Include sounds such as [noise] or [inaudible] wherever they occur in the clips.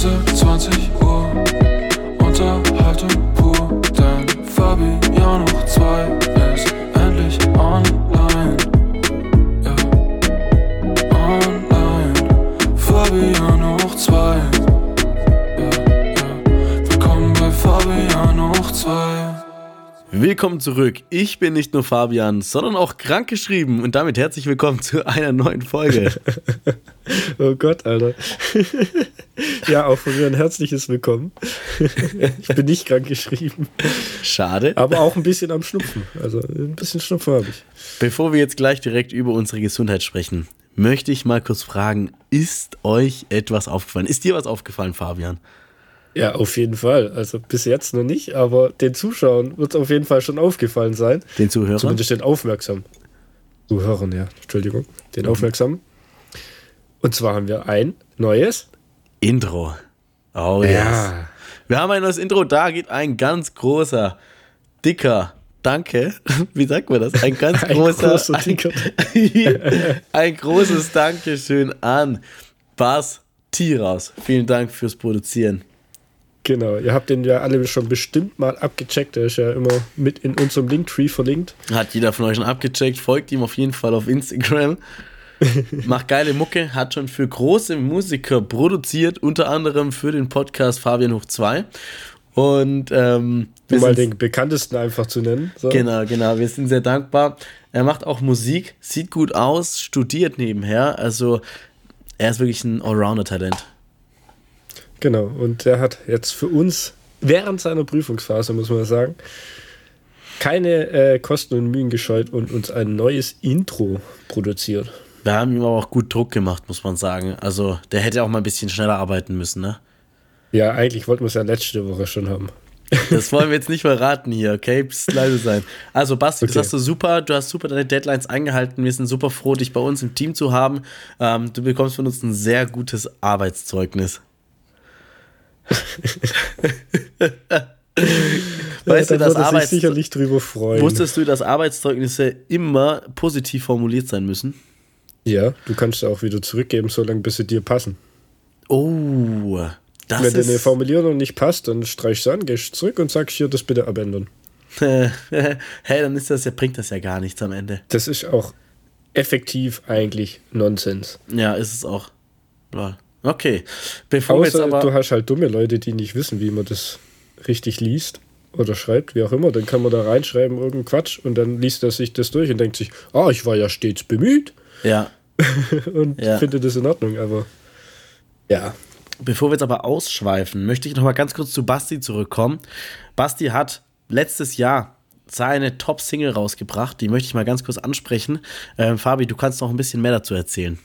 Sense 20 Uhr, Unterhaltung pur, denn Fabian hoch 2 Willkommen zurück. Ich bin nicht nur Fabian, sondern auch krankgeschrieben und damit herzlich willkommen zu einer neuen Folge. [laughs] oh Gott, Alter. ja, auch von mir ein herzliches Willkommen. ich bin nicht krankgeschrieben. Schade. Aber auch ein bisschen am Schnupfen. Also ein bisschen Schnupfen habe ich. Bevor wir jetzt gleich direkt über unsere Gesundheit sprechen, möchte ich mal kurz fragen, ist euch etwas aufgefallen? Ist dir was aufgefallen, Fabian? Ja, auf jeden Fall. Also bis jetzt noch nicht, aber den Zuschauern wird es auf jeden Fall schon aufgefallen sein. Den Zuhörern? Zumindest den Aufmerksamen. Zuhörern, ja. Entschuldigung. Den mhm. Aufmerksamen. Und zwar haben wir ein neues Intro. Oh yes. ja. Wir haben ein neues Intro. Da geht ein ganz großer, dicker, danke. [laughs] Wie sagt man das? Ein ganz [laughs] ein großer, großer ein, [laughs] ein großes Dankeschön an Bas Tiras. Vielen Dank fürs Produzieren. Genau, ihr habt den ja alle schon bestimmt mal abgecheckt. Der ist ja immer mit in unserem Linktree verlinkt. Hat jeder von euch schon abgecheckt. Folgt ihm auf jeden Fall auf Instagram. [laughs] Macht geile Mucke, hat schon für große Musiker produziert, unter anderem für den Podcast Fabian Hoch 2. Und ähm, um mal den bekanntesten einfach zu nennen. So. Genau, genau. Wir sind sehr dankbar. Er macht auch Musik, sieht gut aus, studiert nebenher. Also er ist wirklich ein Allrounder-Talent. Genau, und der hat jetzt für uns während seiner Prüfungsphase, muss man sagen, keine äh, Kosten und Mühen gescheut und uns ein neues Intro produziert. Wir haben ihm aber auch gut Druck gemacht, muss man sagen. Also der hätte auch mal ein bisschen schneller arbeiten müssen, ne? Ja, eigentlich wollten wir es ja letzte Woche schon haben. Das wollen wir jetzt nicht verraten hier, okay? Psst, leise sein. Also, Basti, okay. das hast du super. Du hast super deine Deadlines eingehalten. Wir sind super froh, dich bei uns im Team zu haben. Ähm, du bekommst von uns ein sehr gutes Arbeitszeugnis. [laughs] weißt ja, du, dass Arbeits sicherlich drüber freuen. Wusstest du, dass Arbeitszeugnisse immer positiv formuliert sein müssen? Ja, du kannst sie auch wieder zurückgeben, solange bis sie dir passen. Oh, das Wenn dir eine Formulierung nicht passt, dann streichst du an, gehst zurück und sagst hier das bitte abändern. [laughs] hey, dann ist das ja, bringt das ja gar nichts am Ende. Das ist auch effektiv eigentlich Nonsens. Ja, ist es auch. Ja. Okay. Bevor Außer jetzt aber du hast halt dumme Leute, die nicht wissen, wie man das richtig liest oder schreibt, wie auch immer, dann kann man da reinschreiben irgendeinen Quatsch und dann liest er sich das durch und denkt sich, ah, oh, ich war ja stets bemüht. Ja. [laughs] und ja. finde das in Ordnung, aber ja. Bevor wir jetzt aber ausschweifen, möchte ich noch mal ganz kurz zu Basti zurückkommen. Basti hat letztes Jahr seine Top-Single rausgebracht, die möchte ich mal ganz kurz ansprechen. Ähm, Fabi, du kannst noch ein bisschen mehr dazu erzählen.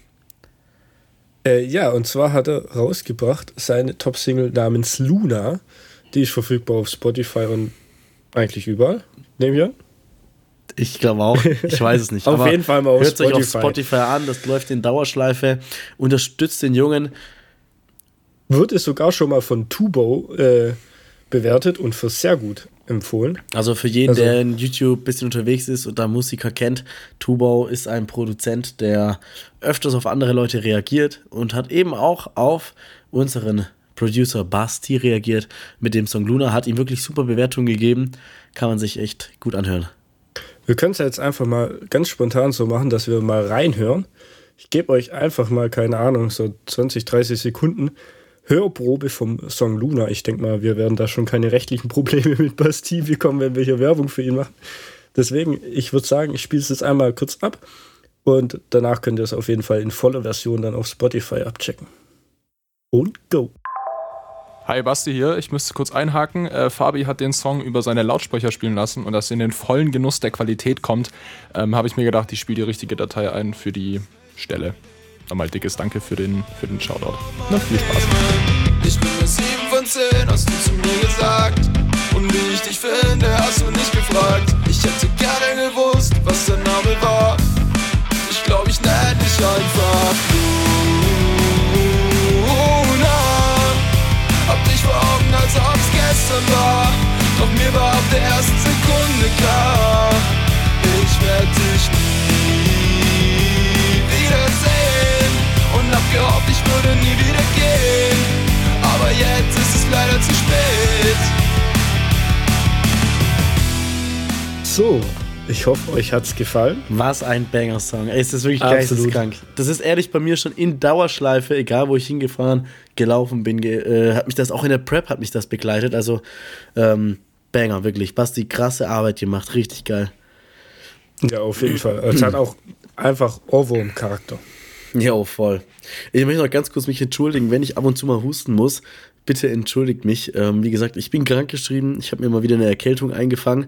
Äh, ja, und zwar hat er rausgebracht seine Top-Single namens Luna. Die ist verfügbar auf Spotify und eigentlich überall. Nehmen wir Ich glaube auch. Ich weiß es nicht. [laughs] auf jeden Fall mal auf hört Spotify. Hört euch auf Spotify an. Das läuft in Dauerschleife. Unterstützt den Jungen. Wird es sogar schon mal von Tubo äh, bewertet und für sehr gut empfohlen. Also für jeden, also, der in YouTube ein bisschen unterwegs ist und da Musiker kennt, Tubau ist ein Produzent, der öfters auf andere Leute reagiert und hat eben auch auf unseren Producer Basti reagiert mit dem Song Luna, hat ihm wirklich super Bewertungen gegeben, kann man sich echt gut anhören. Wir können es jetzt einfach mal ganz spontan so machen, dass wir mal reinhören. Ich gebe euch einfach mal, keine Ahnung, so 20, 30 Sekunden Hörprobe vom Song Luna. Ich denke mal, wir werden da schon keine rechtlichen Probleme mit Basti bekommen, wenn wir hier Werbung für ihn machen. Deswegen, ich würde sagen, ich spiele es jetzt einmal kurz ab und danach könnt ihr es auf jeden Fall in voller Version dann auf Spotify abchecken. Und go! Hi Basti hier, ich müsste kurz einhaken. Äh, Fabi hat den Song über seine Lautsprecher spielen lassen und dass in den vollen Genuss der Qualität kommt, ähm, habe ich mir gedacht, ich spiele die richtige Datei ein für die Stelle. Nochmal dickes Danke für den, für den Shoutout. Na, viel Spaß. Ich bin eine 7 von 10, hast du zu mir gesagt. Und wie ich dich finde, hast du nicht gefragt. Ich hätte gerne gewusst, was dein Name war. Ich glaub, ich nenn dich einfach Luna. Hab dich vor Augen, als ob's gestern war. Doch mir war ab der ersten Sekunde klar, ich werd gehofft, ich würde nie wieder gehen. Aber jetzt ist es leider zu spät. So, ich hoffe, euch hat's gefallen. Was ein Banger-Song. Ey, ist das wirklich geisteskrank. Das ist ehrlich bei mir schon in Dauerschleife, egal wo ich hingefahren, gelaufen bin. Ge äh, hat mich das auch in der Prep hat mich das begleitet. Also ähm, Banger, wirklich. Basti, krasse Arbeit gemacht. Richtig geil. Ja, auf jeden Fall. Es hat auch einfach Ohrwurm-Charakter. Jo, voll. Ich möchte noch ganz kurz mich entschuldigen, wenn ich ab und zu mal husten muss. Bitte entschuldigt mich. Ähm, wie gesagt, ich bin krankgeschrieben. Ich habe mir mal wieder eine Erkältung eingefangen.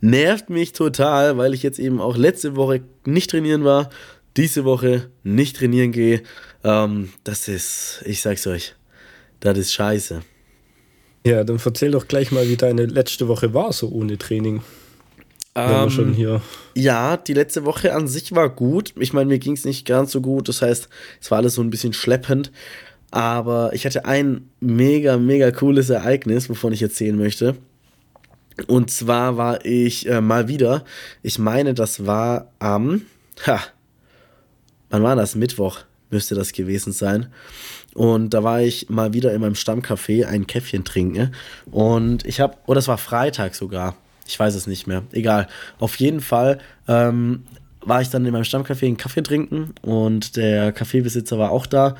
Nervt mich total, weil ich jetzt eben auch letzte Woche nicht trainieren war, diese Woche nicht trainieren gehe. Ähm, das ist, ich sag's euch, das ist scheiße. Ja, dann erzähl doch gleich mal, wie deine letzte Woche war, so ohne Training. Ähm, schon hier. Ja, die letzte Woche an sich war gut. Ich meine, mir ging es nicht ganz so gut. Das heißt, es war alles so ein bisschen schleppend. Aber ich hatte ein mega, mega cooles Ereignis, wovon ich erzählen möchte. Und zwar war ich äh, mal wieder, ich meine, das war am, ha, wann war das? Mittwoch müsste das gewesen sein. Und da war ich mal wieder in meinem Stammcafé ein Käffchen trinken. Und ich habe, oder es war Freitag sogar. Ich weiß es nicht mehr. Egal. Auf jeden Fall ähm, war ich dann in meinem Stammcafé einen Kaffee trinken und der Kaffeebesitzer war auch da.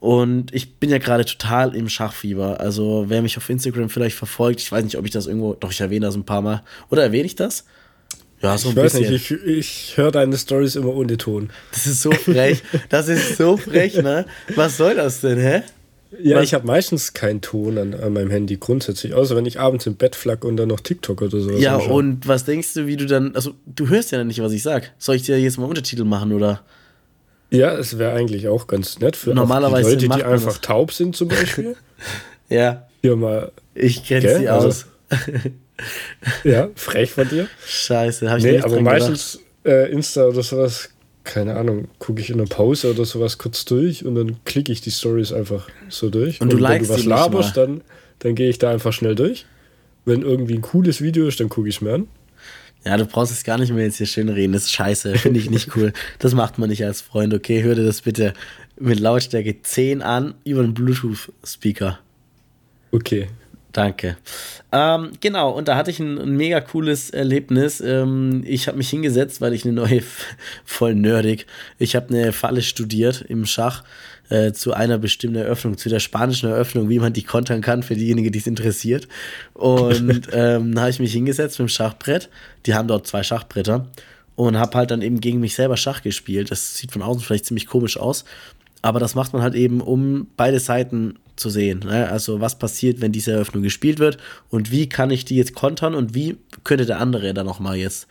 Und ich bin ja gerade total im Schachfieber. Also, wer mich auf Instagram vielleicht verfolgt, ich weiß nicht, ob ich das irgendwo, doch ich erwähne das ein paar Mal. Oder erwähne ich das? Ja, so ein ich bisschen. Nicht, ich, ich höre deine Stories immer ohne Ton. Das ist so frech. Das ist so frech, ne? Was soll das denn, hä? Ja, ich habe meistens keinen Ton an, an, meinem Handy grundsätzlich, außer wenn ich abends im Bett flack und dann noch TikTok oder so. Ja, und was denkst du, wie du dann, also du hörst ja nicht, was ich sag. Soll ich dir jetzt mal Untertitel machen oder? Ja, es wäre eigentlich auch ganz nett für Normalerweise Leute, die einfach das. taub sind zum Beispiel. [laughs] ja. Hier mal. Ich kenne sie also, aus. [laughs] ja, frech von dir. Scheiße, hab ich nee, nicht aber meistens äh, Insta oder sowas, keine Ahnung, gucke ich in der Pause oder sowas kurz durch und dann klicke ich die Stories einfach so durch. Und, und du wenn du was laberst, dann, dann gehe ich da einfach schnell durch. Wenn irgendwie ein cooles Video ist, dann gucke ich es mir an. Ja, du brauchst es gar nicht mehr jetzt hier schön reden. Das ist scheiße. Finde ich nicht cool. [laughs] Das macht man nicht als Freund. Okay, hör dir das bitte mit Lautstärke 10 an über einen Bluetooth-Speaker. Okay. Danke. Ähm, genau, und da hatte ich ein, ein mega cooles Erlebnis. Ähm, ich habe mich hingesetzt, weil ich eine neue, [laughs] voll nerdig, ich habe eine Falle studiert im Schach äh, zu einer bestimmten Eröffnung, zu der spanischen Eröffnung, wie man die kontern kann für diejenigen, die es interessiert. Und [laughs] ähm, da habe ich mich hingesetzt mit dem Schachbrett. Die haben dort zwei Schachbretter und habe halt dann eben gegen mich selber Schach gespielt. Das sieht von außen vielleicht ziemlich komisch aus, aber das macht man halt eben, um beide Seiten zu sehen. Ne? Also was passiert, wenn diese Eröffnung gespielt wird und wie kann ich die jetzt kontern und wie könnte der andere dann nochmal jetzt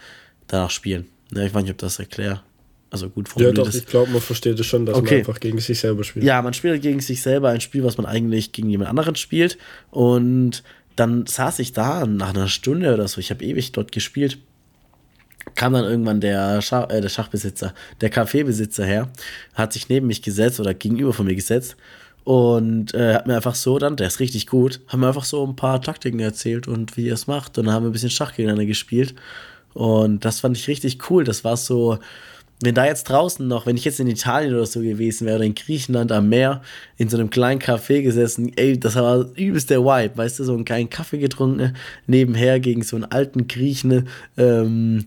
danach spielen. Ne? Ich weiß nicht, ob das erklärt. Also gut formuliert. Ja, doch, ich glaube, man versteht es schon, dass okay. man einfach gegen sich selber spielt. Ja, man spielt gegen sich selber ein Spiel, was man eigentlich gegen jemand anderen spielt. Und dann saß ich da nach einer Stunde oder so, ich habe ewig dort gespielt, kam dann irgendwann der, Schach, äh, der Schachbesitzer, der Kaffeebesitzer her, hat sich neben mich gesetzt oder gegenüber von mir gesetzt und äh, hat mir einfach so dann, der ist richtig gut, haben mir einfach so ein paar Taktiken erzählt und wie er es macht. Und dann haben wir ein bisschen Schach gegeneinander gespielt. Und das fand ich richtig cool. Das war so, wenn da jetzt draußen noch, wenn ich jetzt in Italien oder so gewesen wäre oder in Griechenland am Meer in so einem kleinen Café gesessen, ey, das war übelst der Vibe, weißt du, so einen kleinen Kaffee getrunken, nebenher gegen so einen alten Griechen, ähm,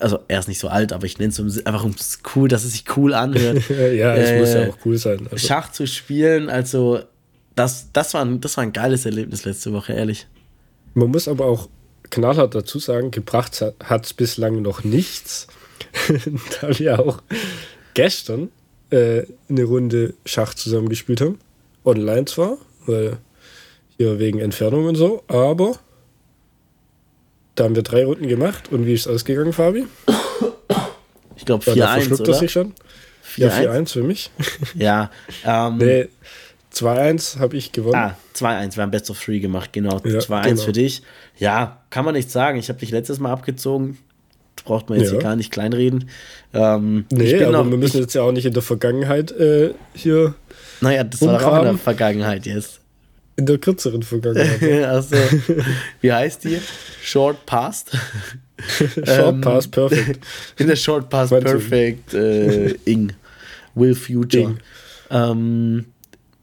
also er ist nicht so alt, aber ich nenne es einfach um cool, dass es sich cool anhört. [laughs] ja, es äh, muss ja äh, auch cool sein. Also. Schach zu spielen, also das, das, war ein, das war ein geiles Erlebnis letzte Woche, ehrlich. Man muss aber auch knallhart dazu sagen, gebracht hat es bislang noch nichts, [laughs] da wir auch gestern äh, eine Runde Schach zusammen gespielt haben. Online zwar, weil hier wegen Entfernung und so, aber da haben wir drei Runden gemacht. Und wie ist es ausgegangen, Fabi? [coughs] Ich glaube 4-1, oder? Das sich schon. 4 ja, 4-1 für mich. [laughs] Ja. Ähm, nee, 2-1 habe ich gewonnen. Ah, 2-1, wir haben Best of Three gemacht, genau. Ja, 2-1 genau. für dich. Ja, kann man nicht sagen. Ich habe dich letztes Mal abgezogen. Braucht man jetzt ja. hier gar nicht kleinreden. Ähm, nee, aber noch, wir müssen ich, jetzt ja auch nicht in der Vergangenheit äh, hier. Naja, das umgraben. war auch in der Vergangenheit jetzt. In der kürzeren Vergangenheit. [laughs] also, wie heißt die? Short Past. [laughs] Short ähm, Past Perfect. [laughs] In der Short Past Perfect äh, Ing. Will Future. Ähm,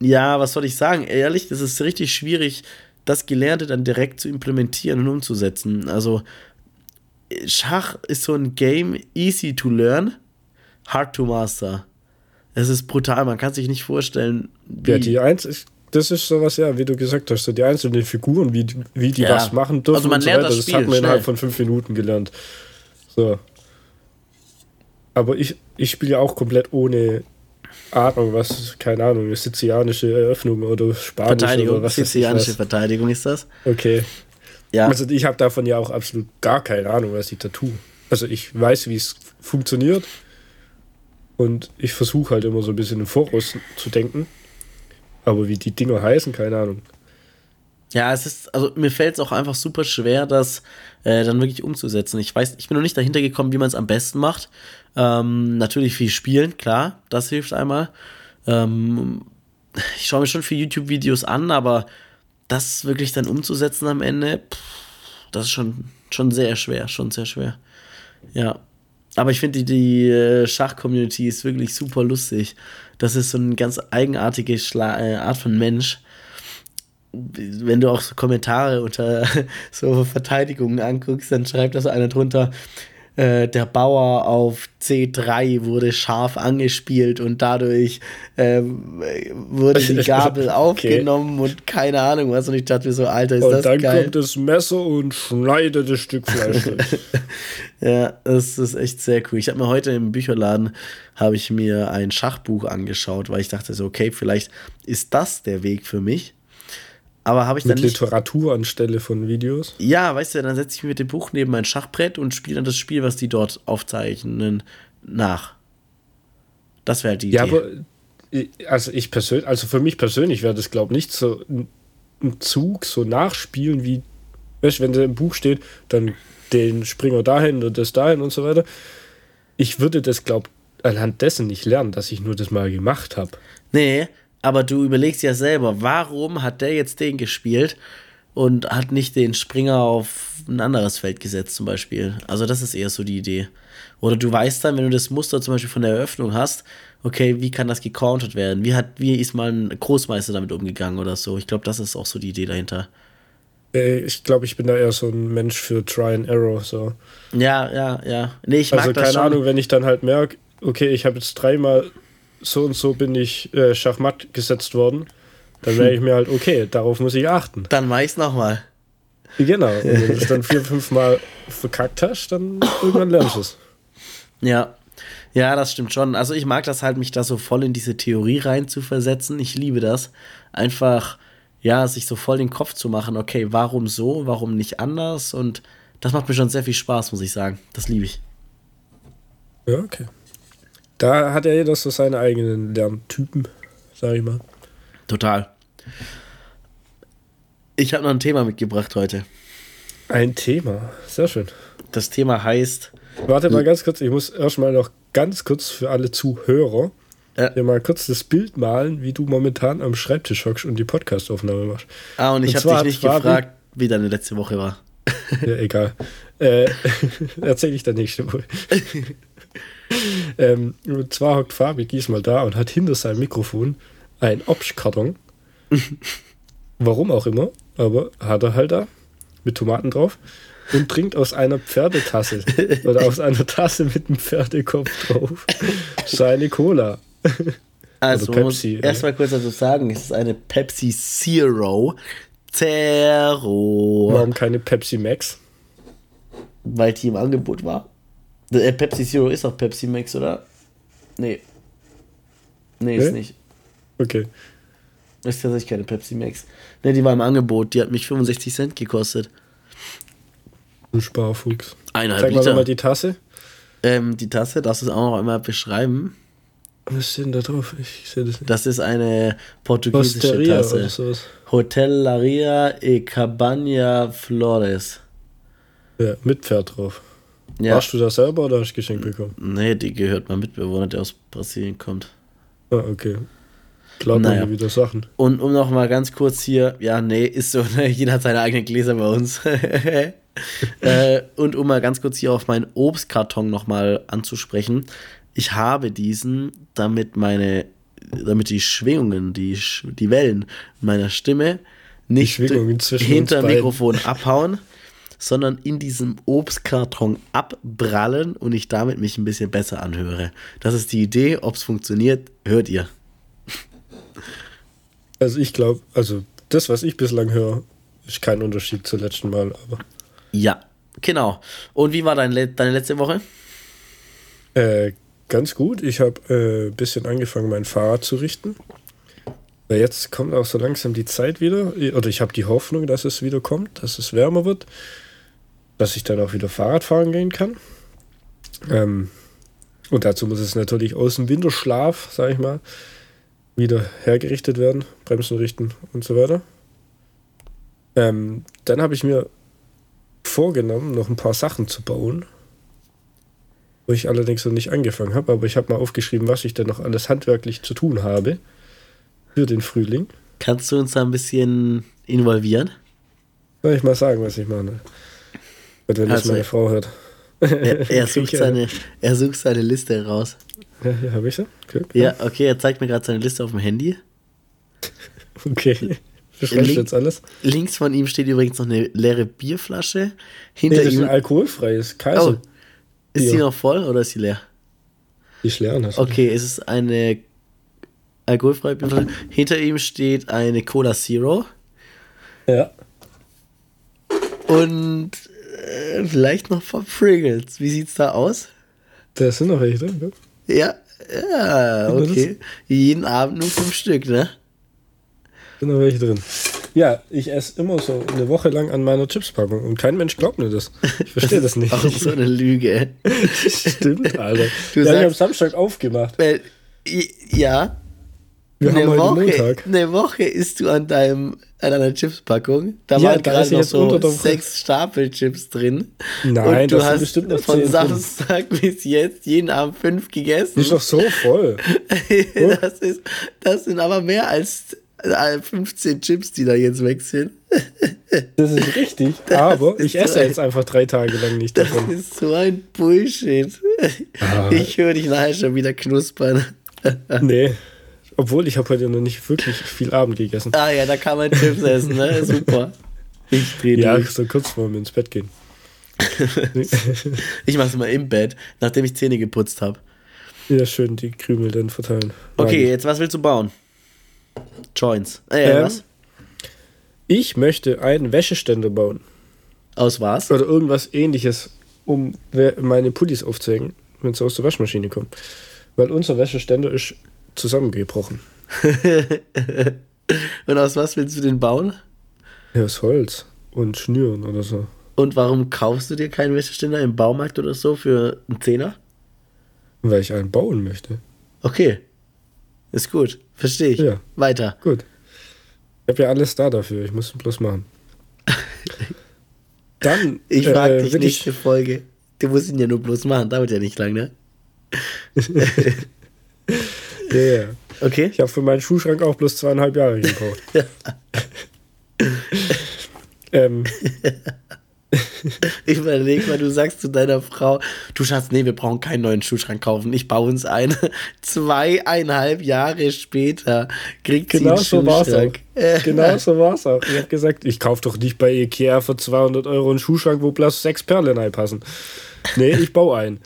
ja, was soll ich sagen? Ehrlich, das ist richtig schwierig, das Gelernte dann direkt zu implementieren und umzusetzen. Also, Schach ist so ein Game, easy to learn, hard to master. Es ist brutal, man kann sich nicht vorstellen, wie. Ja, die eins ist, das ist sowas, ja, wie du gesagt hast, so die einzelnen Figuren, wie, wie die ja. was machen dürfen also man und so weiter. Das, das hat man innerhalb von fünf Minuten gelernt. So. Aber ich, ich spiele ja auch komplett ohne Ahnung, was, keine Ahnung, eine sizilianische Eröffnung oder spanische Verteidigung, oder was Sizilianische Verteidigung ist das. Okay. Ja. Also ich habe davon ja auch absolut gar keine Ahnung, was ich da tue. Also ich weiß, wie es funktioniert und ich versuche halt immer so ein bisschen im Voraus zu denken. Aber wie die Dinger heißen, keine Ahnung. Ja, es ist, also mir fällt es auch einfach super schwer, das äh, dann wirklich umzusetzen. Ich weiß, ich bin noch nicht dahinter gekommen, wie man es am besten macht. Ähm, natürlich viel spielen, klar, das hilft einmal. Ähm, ich schaue mir schon viele YouTube-Videos an, aber das wirklich dann umzusetzen am Ende, pff, das ist schon, schon sehr schwer, schon sehr schwer. Ja. Aber ich finde, die, die äh, Schach-Community ist wirklich super lustig. Das ist so eine ganz eigenartige Schla äh, Art von Mensch wenn du auch so Kommentare unter [laughs] so Verteidigungen anguckst, dann schreibt da so einer drunter, äh, der Bauer auf C3 wurde scharf angespielt und dadurch ähm, wurde die Gabel okay. aufgenommen und keine Ahnung was. Und ich dachte mir so, Alter, ist und das geil. Und dann kommt das Messer und schneidet das Stück Fleisch [laughs] ja, das ist echt sehr cool. Ich habe mir heute im Bücherladen habe ich mir ein Schachbuch angeschaut, weil ich dachte so, okay, vielleicht ist das der Weg für mich. Aber habe ich mit dann nicht. Literatur anstelle von Videos? Ja, weißt du, dann setze ich mich mit dem Buch neben mein Schachbrett und spiele dann das Spiel, was die dort aufzeichnen, nach. Das wäre halt die ja, Idee. Ja, aber also ich persönlich, also für mich persönlich wäre das, glaube ich, nicht so ein Zug, so nachspielen wie, weißt du, wenn da im Buch steht, dann den Springer dahin und das dahin und so weiter. Ich würde das, glaube ich, anhand dessen nicht lernen, dass ich nur das mal gemacht habe. Nee, aber du überlegst ja selber, warum hat der jetzt den gespielt und hat nicht den Springer auf ein anderes Feld gesetzt, zum Beispiel. Also, das ist eher so die Idee. Oder du weißt dann, wenn du das Muster zum Beispiel von der Eröffnung hast, okay, wie kann das gecountert werden? Wie, hat, wie ist mal ein Großmeister damit umgegangen oder so? Ich glaube, das ist auch so die Idee dahinter. Äh, ich glaube, ich bin da eher so ein Mensch für Try and Error. So. Ja, ja, ja. Nee, ich also, mag das keine schon. Ahnung, wenn ich dann halt merke, okay, ich habe jetzt dreimal so und so bin ich äh, Schachmatt gesetzt worden, dann wäre [laughs] ich mir halt, okay, darauf muss ich achten. Dann mach ich's nochmal. Genau. Und wenn du es dann vier, [laughs] fünf Mal verkackt hast, dann irgendwann lernst du es. Ja. Ja, das stimmt schon. Also ich mag das halt, mich da so voll in diese Theorie rein zu versetzen. Ich liebe das. Einfach, ja, sich so voll den Kopf zu machen, okay, warum so, warum nicht anders? Und das macht mir schon sehr viel Spaß, muss ich sagen. Das liebe ich. Ja, okay. Da hat ja jeder so seine eigenen Lerntypen, sag ich mal. Total. Ich habe noch ein Thema mitgebracht heute. Ein Thema, sehr schön. Das Thema heißt. Warte mal ganz kurz, ich muss erstmal noch ganz kurz für alle Zuhörer ja. hier mal kurz das Bild malen, wie du momentan am Schreibtisch hockst und die Podcastaufnahme machst. Ah, und ich habe dich nicht gefragt, wie deine letzte Woche war. Ja, egal. äh, [laughs] Erzähle ich dann nächste Woche. [laughs] ähm, und zwar hockt Fabi diesmal da und hat hinter seinem Mikrofon einen Obstkarton. [laughs] Warum auch immer, aber hat er halt da mit Tomaten drauf und trinkt aus einer Pferdetasse [laughs] oder aus einer Tasse mit einem Pferdekopf drauf seine Cola. Also, Pepsi. Erstmal kurz dazu sagen, es ist eine Pepsi Zero. Zero. Warum keine Pepsi Max? Weil die im Angebot war. Äh, Pepsi Zero ist auch Pepsi Max, oder? Nee. Nee, ist nicht. Okay. Ist tatsächlich keine Pepsi Max. Ne, die war im Angebot. Die hat mich 65 Cent gekostet. Du Sparfuchs. Eineinhalb Zeig Liter. mal die Tasse. Ähm, die Tasse, darfst du es auch noch einmal beschreiben? Was steht denn da drauf? Ich sehe das nicht. Das ist eine portugiesische Hosteria Tasse. Hotelaria e Cabana Flores. Ja, mit Pferd drauf. Ja. Warst du da selber oder hast du geschenkt bekommen? Nee, die gehört mein Mitbewohner, der aus Brasilien kommt. Ah, okay. Klar, naja. wieder Sachen. Und um noch mal ganz kurz hier, ja, nee, ist so, ne, [laughs] jeder hat seine eigenen Gläser bei uns. [laughs] äh, und um mal ganz kurz hier auf meinen Obstkarton noch mal anzusprechen. Ich habe diesen, damit meine, damit die Schwingungen, die, die Wellen meiner Stimme nicht hinter Mikrofon abhauen, [laughs] sondern in diesem Obstkarton abprallen und ich damit mich ein bisschen besser anhöre. Das ist die Idee. Ob es funktioniert, hört ihr. Also ich glaube, also das, was ich bislang höre, ist kein Unterschied zum letzten Mal, aber. Ja, genau. Und wie war dein, deine letzte Woche? Äh, ganz gut. Ich habe ein äh, bisschen angefangen, mein Fahrrad zu richten. Jetzt kommt auch so langsam die Zeit wieder. Oder ich habe die Hoffnung, dass es wieder kommt, dass es wärmer wird. Dass ich dann auch wieder Fahrrad fahren gehen kann. Ähm, und dazu muss es natürlich aus dem Winterschlaf, sag ich mal, wieder hergerichtet werden. Bremsen richten und so weiter. Ähm, dann habe ich mir vorgenommen, noch ein paar Sachen zu bauen wo ich allerdings noch nicht angefangen habe, aber ich habe mal aufgeschrieben, was ich denn noch alles handwerklich zu tun habe für den Frühling. Kannst du uns da ein bisschen involvieren? Soll ich mal sagen, was ich meine? Wenn das also, meine Frau hört. Er, er, [laughs] sucht seine, er sucht seine Liste raus. Ja, hier habe ich sie. Okay, ja, okay, er zeigt mir gerade seine Liste auf dem Handy. [laughs] Okay. Link, jetzt alles? Links von ihm steht übrigens noch eine leere Bierflasche. Hinter nee, das ihm ist ein alkoholfreies Kaiser. Oh, ist ja. sie noch voll oder ist sie leer? Die ist leer. Okay, es ist eine alkoholfreie Bierflasche. Hinter ihm steht eine Cola Zero. Ja. Und äh, vielleicht noch paar Pringles. Wie sieht's da aus? Da sind noch welche drin, ne? Ja, ja, okay. Jeden Abend nur fünf Stück, ne? Sind noch welche drin. Ja, ich esse immer so eine Woche lang an meiner Chipspackung und kein Mensch glaubt mir das. Ich verstehe das nicht. [laughs] Auch so eine Lüge. [laughs] Stimmt, Alter. Du ja, sagst, ich habe Samstag aufgemacht. Weil, ja. Wir eine haben heute Woche, Montag. Eine Woche isst du an deinem an einer Chipspackung. Da ja, waren gerade noch so sechs Stapel Chips drin. Nein, und du hast bestimmt noch von Samstag drin. [laughs] bis jetzt jeden Abend fünf gegessen. ist doch so voll. [laughs] das, ist, das sind aber mehr als 15 Chips, die da jetzt weg sind. [laughs] Das ist richtig, das aber ist ich esse so jetzt einfach drei Tage lang nicht davon. Das ist so ein Bullshit. Ah. Ich höre dich nachher schon wieder knuspern. Nee, obwohl ich habe heute noch nicht wirklich viel Abend gegessen. Ah ja, da kann man Chips essen, ne? [laughs] Super. Ich drehe Ja, durch. so kurz vor mir ins Bett gehen. [laughs] ich mache es immer im Bett, nachdem ich Zähne geputzt habe. Ja, schön die Krümel dann verteilen. Okay, jetzt was willst du bauen? Joints. Äh, ähm, was? Ich möchte einen Wäscheständer bauen. Aus was? Oder irgendwas ähnliches, um meine Pullis aufzuhängen, wenn sie aus der Waschmaschine kommen. Weil unser Wäscheständer ist zusammengebrochen. [laughs] und aus was willst du den bauen? Ja, aus Holz und Schnüren oder so. Und warum kaufst du dir keinen Wäscheständer im Baumarkt oder so für einen Zehner? Weil ich einen bauen möchte. Okay. Ist gut. Verstehe ich. Ja. Weiter. Gut. Ich habe ja alles da dafür. Ich muss es bloß machen. [laughs] Dann. Ich frage äh, dich nächste ich... Folge. Du musst ihn ja nur bloß machen. Dauert ja nicht lang, ne? [laughs] ja, ja. Okay. Ich habe für meinen Schuhschrank auch bloß zweieinhalb Jahre gekauft. [laughs] ähm, ich überlege mal, du sagst zu deiner Frau, du Schatz, nee, wir brauchen keinen neuen Schuhschrank kaufen. Ich baue uns einen. [laughs] Zweieinhalb Jahre später kriegt genau sie einen so Schuhschrank. War's [laughs] genau so war es auch. Ich habe gesagt, ich kaufe doch nicht bei Ikea für 200 Euro einen Schuhschrank, wo bloß sechs Perlen reinpassen. Nee, ich baue einen.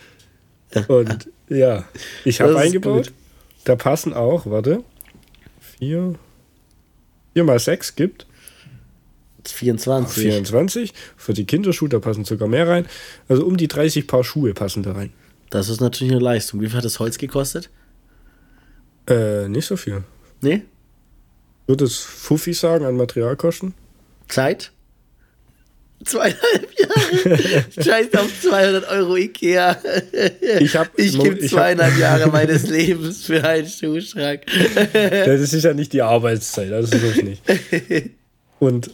Und ja, ich habe eingebaut. Gut. Da passen auch, warte, vier, vier mal sechs gibt 24. 24. Für die Kinderschuhe, da passen sogar mehr rein. Also um die 30 Paar Schuhe passen da rein. Das ist natürlich eine Leistung. Wie viel hat das Holz gekostet? Äh, nicht so viel. Nee? Würde es Fuffi sagen an Materialkosten? Zeit? Zweieinhalb Jahre. [laughs] Scheiß auf 200 Euro Ikea. Ich, ich gebe zweieinhalb hab, Jahre [laughs] meines Lebens für einen Schuhschrank. Das ist ja nicht die Arbeitszeit, das ist es nicht. Und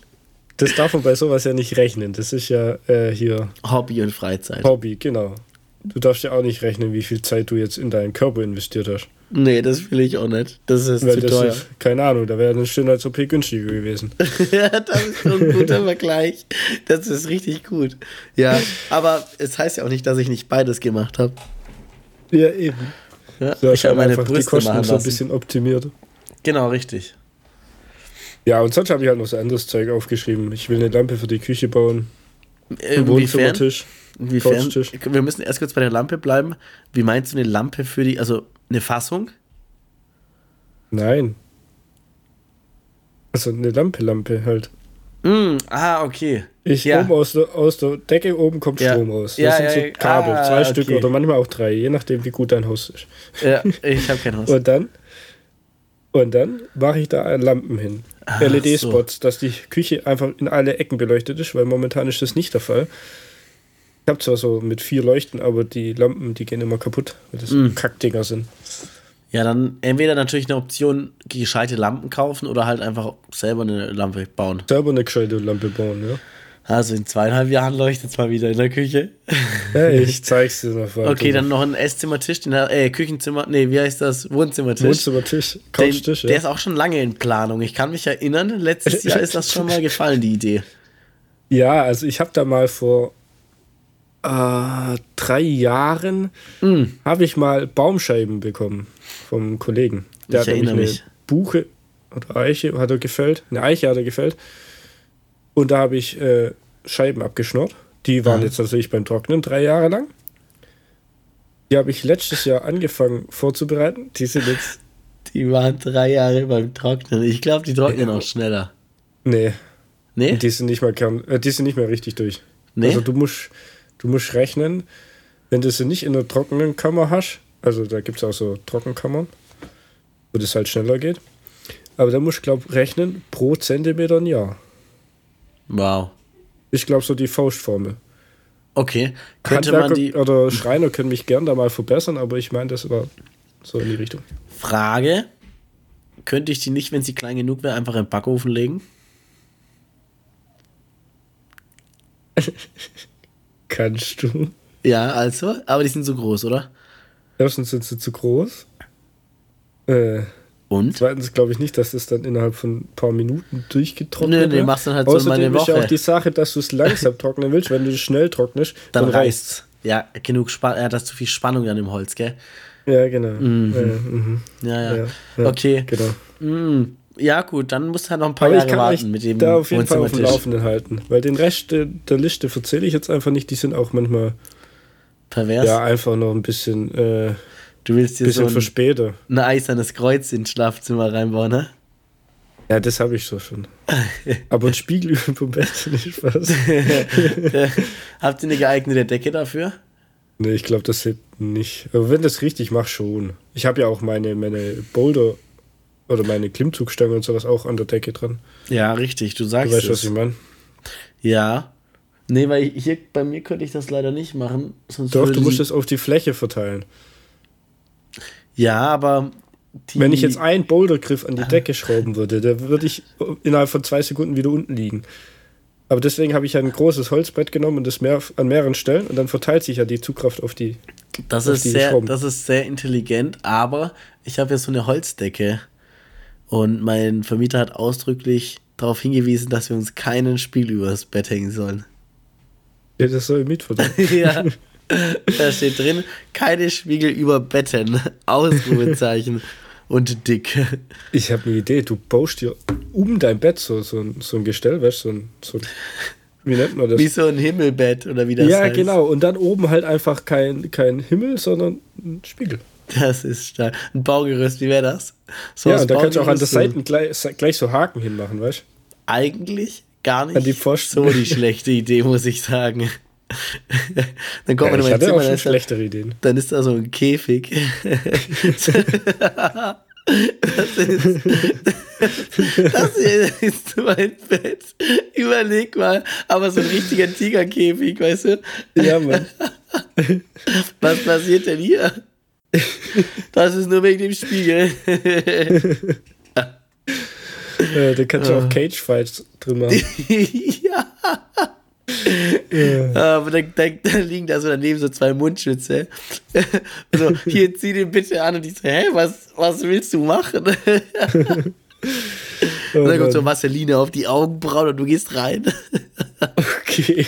das darf man bei sowas ja nicht rechnen. Das ist ja äh, hier. Hobby und Freizeit. Hobby, genau. Du darfst ja auch nicht rechnen, wie viel Zeit du jetzt in deinen Körper investiert hast. Nee, das will ich auch nicht. Das ist Weil zu das teuer. Ist, keine Ahnung, da wäre eine Stunde als OP günstiger gewesen. [laughs] ja, das ist schon ein guter Vergleich. Das ist richtig gut. Ja, aber es heißt ja auch nicht, dass ich nicht beides gemacht habe. Ja, eben. Ja, so, ich habe meine Brüste die Kosten so ein bisschen optimiert. Genau, richtig. Ja, und sonst habe ich halt noch so anderes Zeug aufgeschrieben. Ich will eine Lampe für die Küche bauen. Wohnzimmertisch. Inwiefern? Wir müssen erst kurz bei der Lampe bleiben. Wie meinst du eine Lampe für die, also eine Fassung? Nein. Also eine Lampe, Lampe halt. Mm, ah, okay. Ich ja. oben aus der, aus der Decke oben kommt ja. Strom aus. Das ja, sind so Kabel, ah, zwei okay. Stück oder manchmal auch drei, je nachdem wie gut dein Haus ist. Ja, ich habe kein [laughs] Haus. und dann, und dann mache ich da Lampen hin. Ah, LED-Spots, so. dass die Küche einfach in alle Ecken beleuchtet ist, weil momentan ist das nicht der Fall. Ich habe zwar so mit vier Leuchten, aber die Lampen, die gehen immer kaputt, weil das mm. Kackdinger sind. Ja, dann entweder natürlich eine Option, gescheite Lampen kaufen oder halt einfach selber eine Lampe bauen. Selber eine gescheite Lampe bauen, ja. Also in zweieinhalb Jahren leuchtet es mal wieder in der Küche. Ja, ich zeig's dir noch weiter. Okay, dann noch ein Esszimmertisch, äh, Küchenzimmer, nee, wie heißt das? Wohnzimmertisch. Wohnzimmertisch, Couchtisch, ja. Der ist auch schon lange in Planung. Ich kann mich erinnern, letztes Jahr ist das schon mal [laughs] gefallen, die Idee. Ja, also ich habe da mal vor äh, drei Jahren mm. habe ich mal Baumscheiben bekommen vom Kollegen. Der ich hat nämlich eine mich. Buche oder Eiche hat er gefällt. Eine Eiche hat er gefällt. Und da habe ich äh, Scheiben abgeschnurrt. Die waren ja. jetzt natürlich beim Trocknen drei Jahre lang. Die habe ich letztes Jahr angefangen vorzubereiten. Die sind jetzt. [laughs] Die waren drei Jahre beim Trocknen. Ich glaube, die trocknen ja. auch schneller. Nee. Nee? Die sind nicht mehr, äh, die sind nicht mehr richtig durch. Nee? Also du musst, du musst rechnen, wenn du sie nicht in der trockenen Kammer hast, also da gibt es auch so Trockenkammern, wo das halt schneller geht. Aber da musst du, glaube ich, rechnen pro Zentimeter ein Jahr. Wow. Ich glaube, so die Faustformel. Okay. Könnte man die. Oder Schreiner können mich gern da mal verbessern, aber ich meine, das war so in die Richtung. Frage: Könnte ich die nicht, wenn sie klein genug wäre, einfach im Backofen legen? [laughs] Kannst du. Ja, also, aber die sind so groß, oder? Erstens sind sie zu groß. Äh, und? Zweitens glaube ich nicht, dass es dann innerhalb von ein paar Minuten durchgetrocknet wird. Nee, nee, machst dann halt Außerdem so meine Woche. ist ja auch die Sache, dass du es langsam trocknen willst. Wenn du es schnell trocknest, dann, dann reißt Ja, genug Spannung. Hat das zu viel Spannung an dem Holz, gell? Ja, genau. Mhm. Ja, mhm. ja, ja. ja, Okay. Genau. Mhm. Ja, gut, dann musst du halt noch ein paar Aber Jahre warten mit dem da auf jeden Fall auf dem Laufenden halten. Weil den Rest der Liste verzähle ich jetzt einfach nicht. Die sind auch manchmal pervers. Ja, einfach noch ein bisschen. Äh, Du willst dir Bisschen so ein, für später. ein eisernes Kreuz ins Schlafzimmer reinbauen, ne? Ja, das habe ich so schon. Aber ein Spiegel [laughs] über dem Bett nicht Spaß. [laughs] Habt ihr eine geeignete Decke dafür? Nee, ich glaube, das hilft nicht. Aber wenn das richtig macht, schon. Ich habe ja auch meine, meine Boulder oder meine Klimmzugstange und sowas auch an der Decke dran. Ja, richtig, du sagst Du weißt, es. was ich meine? Ja. Nee, weil hier bei mir könnte ich das leider nicht machen. Doch, du musst das auf die Fläche verteilen. Ja, aber. Wenn ich jetzt einen Bouldergriff an die Decke schrauben würde, da würde ich innerhalb von zwei Sekunden wieder unten liegen. Aber deswegen habe ich ein großes Holzbrett genommen und das mehr, an mehreren Stellen und dann verteilt sich ja die Zugkraft auf die. Das, auf ist, die sehr, das ist sehr intelligent, aber ich habe ja so eine Holzdecke und mein Vermieter hat ausdrücklich darauf hingewiesen, dass wir uns keinen Spiegel übers Bett hängen sollen. Ja, das soll mitverdienen. [laughs] ja. Da steht drin, keine Spiegel über Betten. Ausrufezeichen. und dick. Ich habe eine Idee, du baust dir um dein Bett so, so, ein, so ein Gestell, weißt du, so ein, so ein, wie nennt man das? Wie so ein Himmelbett oder wie das ja, heißt. Ja, genau. Und dann oben halt einfach kein, kein Himmel, sondern ein Spiegel. Das ist stark. Ein Baugerüst, wie wäre das? So ja, da kannst du auch an der Seite gleich, gleich so Haken hinmachen, weißt du? Eigentlich gar nicht die so die schlechte Idee, muss ich sagen. [laughs] dann kommt ja, man in mein Zimmer. Auch schon schlechtere Ideen. Dann ist da so ein Käfig. [laughs] Das ist, das hier ist mein Bett. Überleg mal, aber so ein richtiger Tigerkäfig, weißt du? Ja, Mann. Was passiert denn hier? [laughs] Das ist nur wegen dem Spiegel. Ja, [laughs] da kannst du auch Cage-Fights drin machen. [laughs] ja. Ja. Aber dann, dann, dann, liegen da so daneben so zwei Mundschütze. so, hier, zieh den bitte an. Und ich so, hä, was, was willst du machen? und dann kommt so Vaseline auf die Augenbrauen und du gehst rein. okay.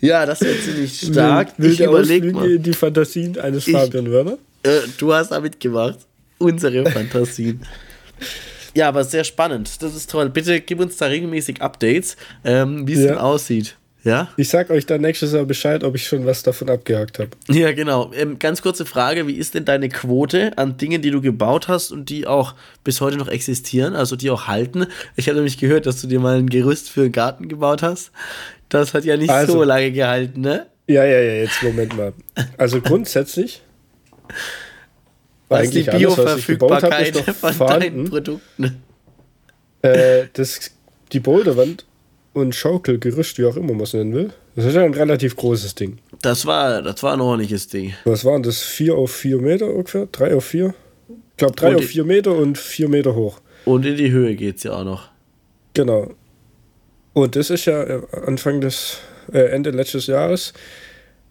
Ja, das wäre ziemlich stark. Will ich überlege mal. die Fantasien eines ich, Fabian Werner? Äh, du hast damit gemacht. Unsere Fantasien. Ja, aber sehr spannend. Das ist toll. Bitte gib uns da regelmäßig Updates, ähm, wie es ja. denn aussieht. Ja? Ich sag euch dann nächstes Jahr Bescheid, ob ich schon was davon abgehakt habe. Ja, genau. Ähm, ganz kurze Frage: Wie ist denn deine Quote an Dingen, die du gebaut hast und die auch bis heute noch existieren, also die auch halten? Ich habe nämlich gehört, dass du dir mal ein Gerüst für einen Garten gebaut hast. Das hat ja nicht also, so lange gehalten, ne? Ja, ja, ja, jetzt Moment mal. Also grundsätzlich. was eigentlich die Bioverfügbarkeit alles, von vorhanden. deinen Produkten? Äh, das, die Boulderwand und Schaukelgerüst, wie auch immer man es nennen will. Das ist ja ein relativ großes Ding. Das war, das war ein ordentliches Ding. Was waren das? 4 auf 4 Meter ungefähr? 3 auf 4? Ich glaube 3 auf 4 Meter und 4 Meter hoch. Und in die Höhe geht es ja auch noch. Genau. Und das ist ja äh, Anfang des, äh, Ende letztes Jahres,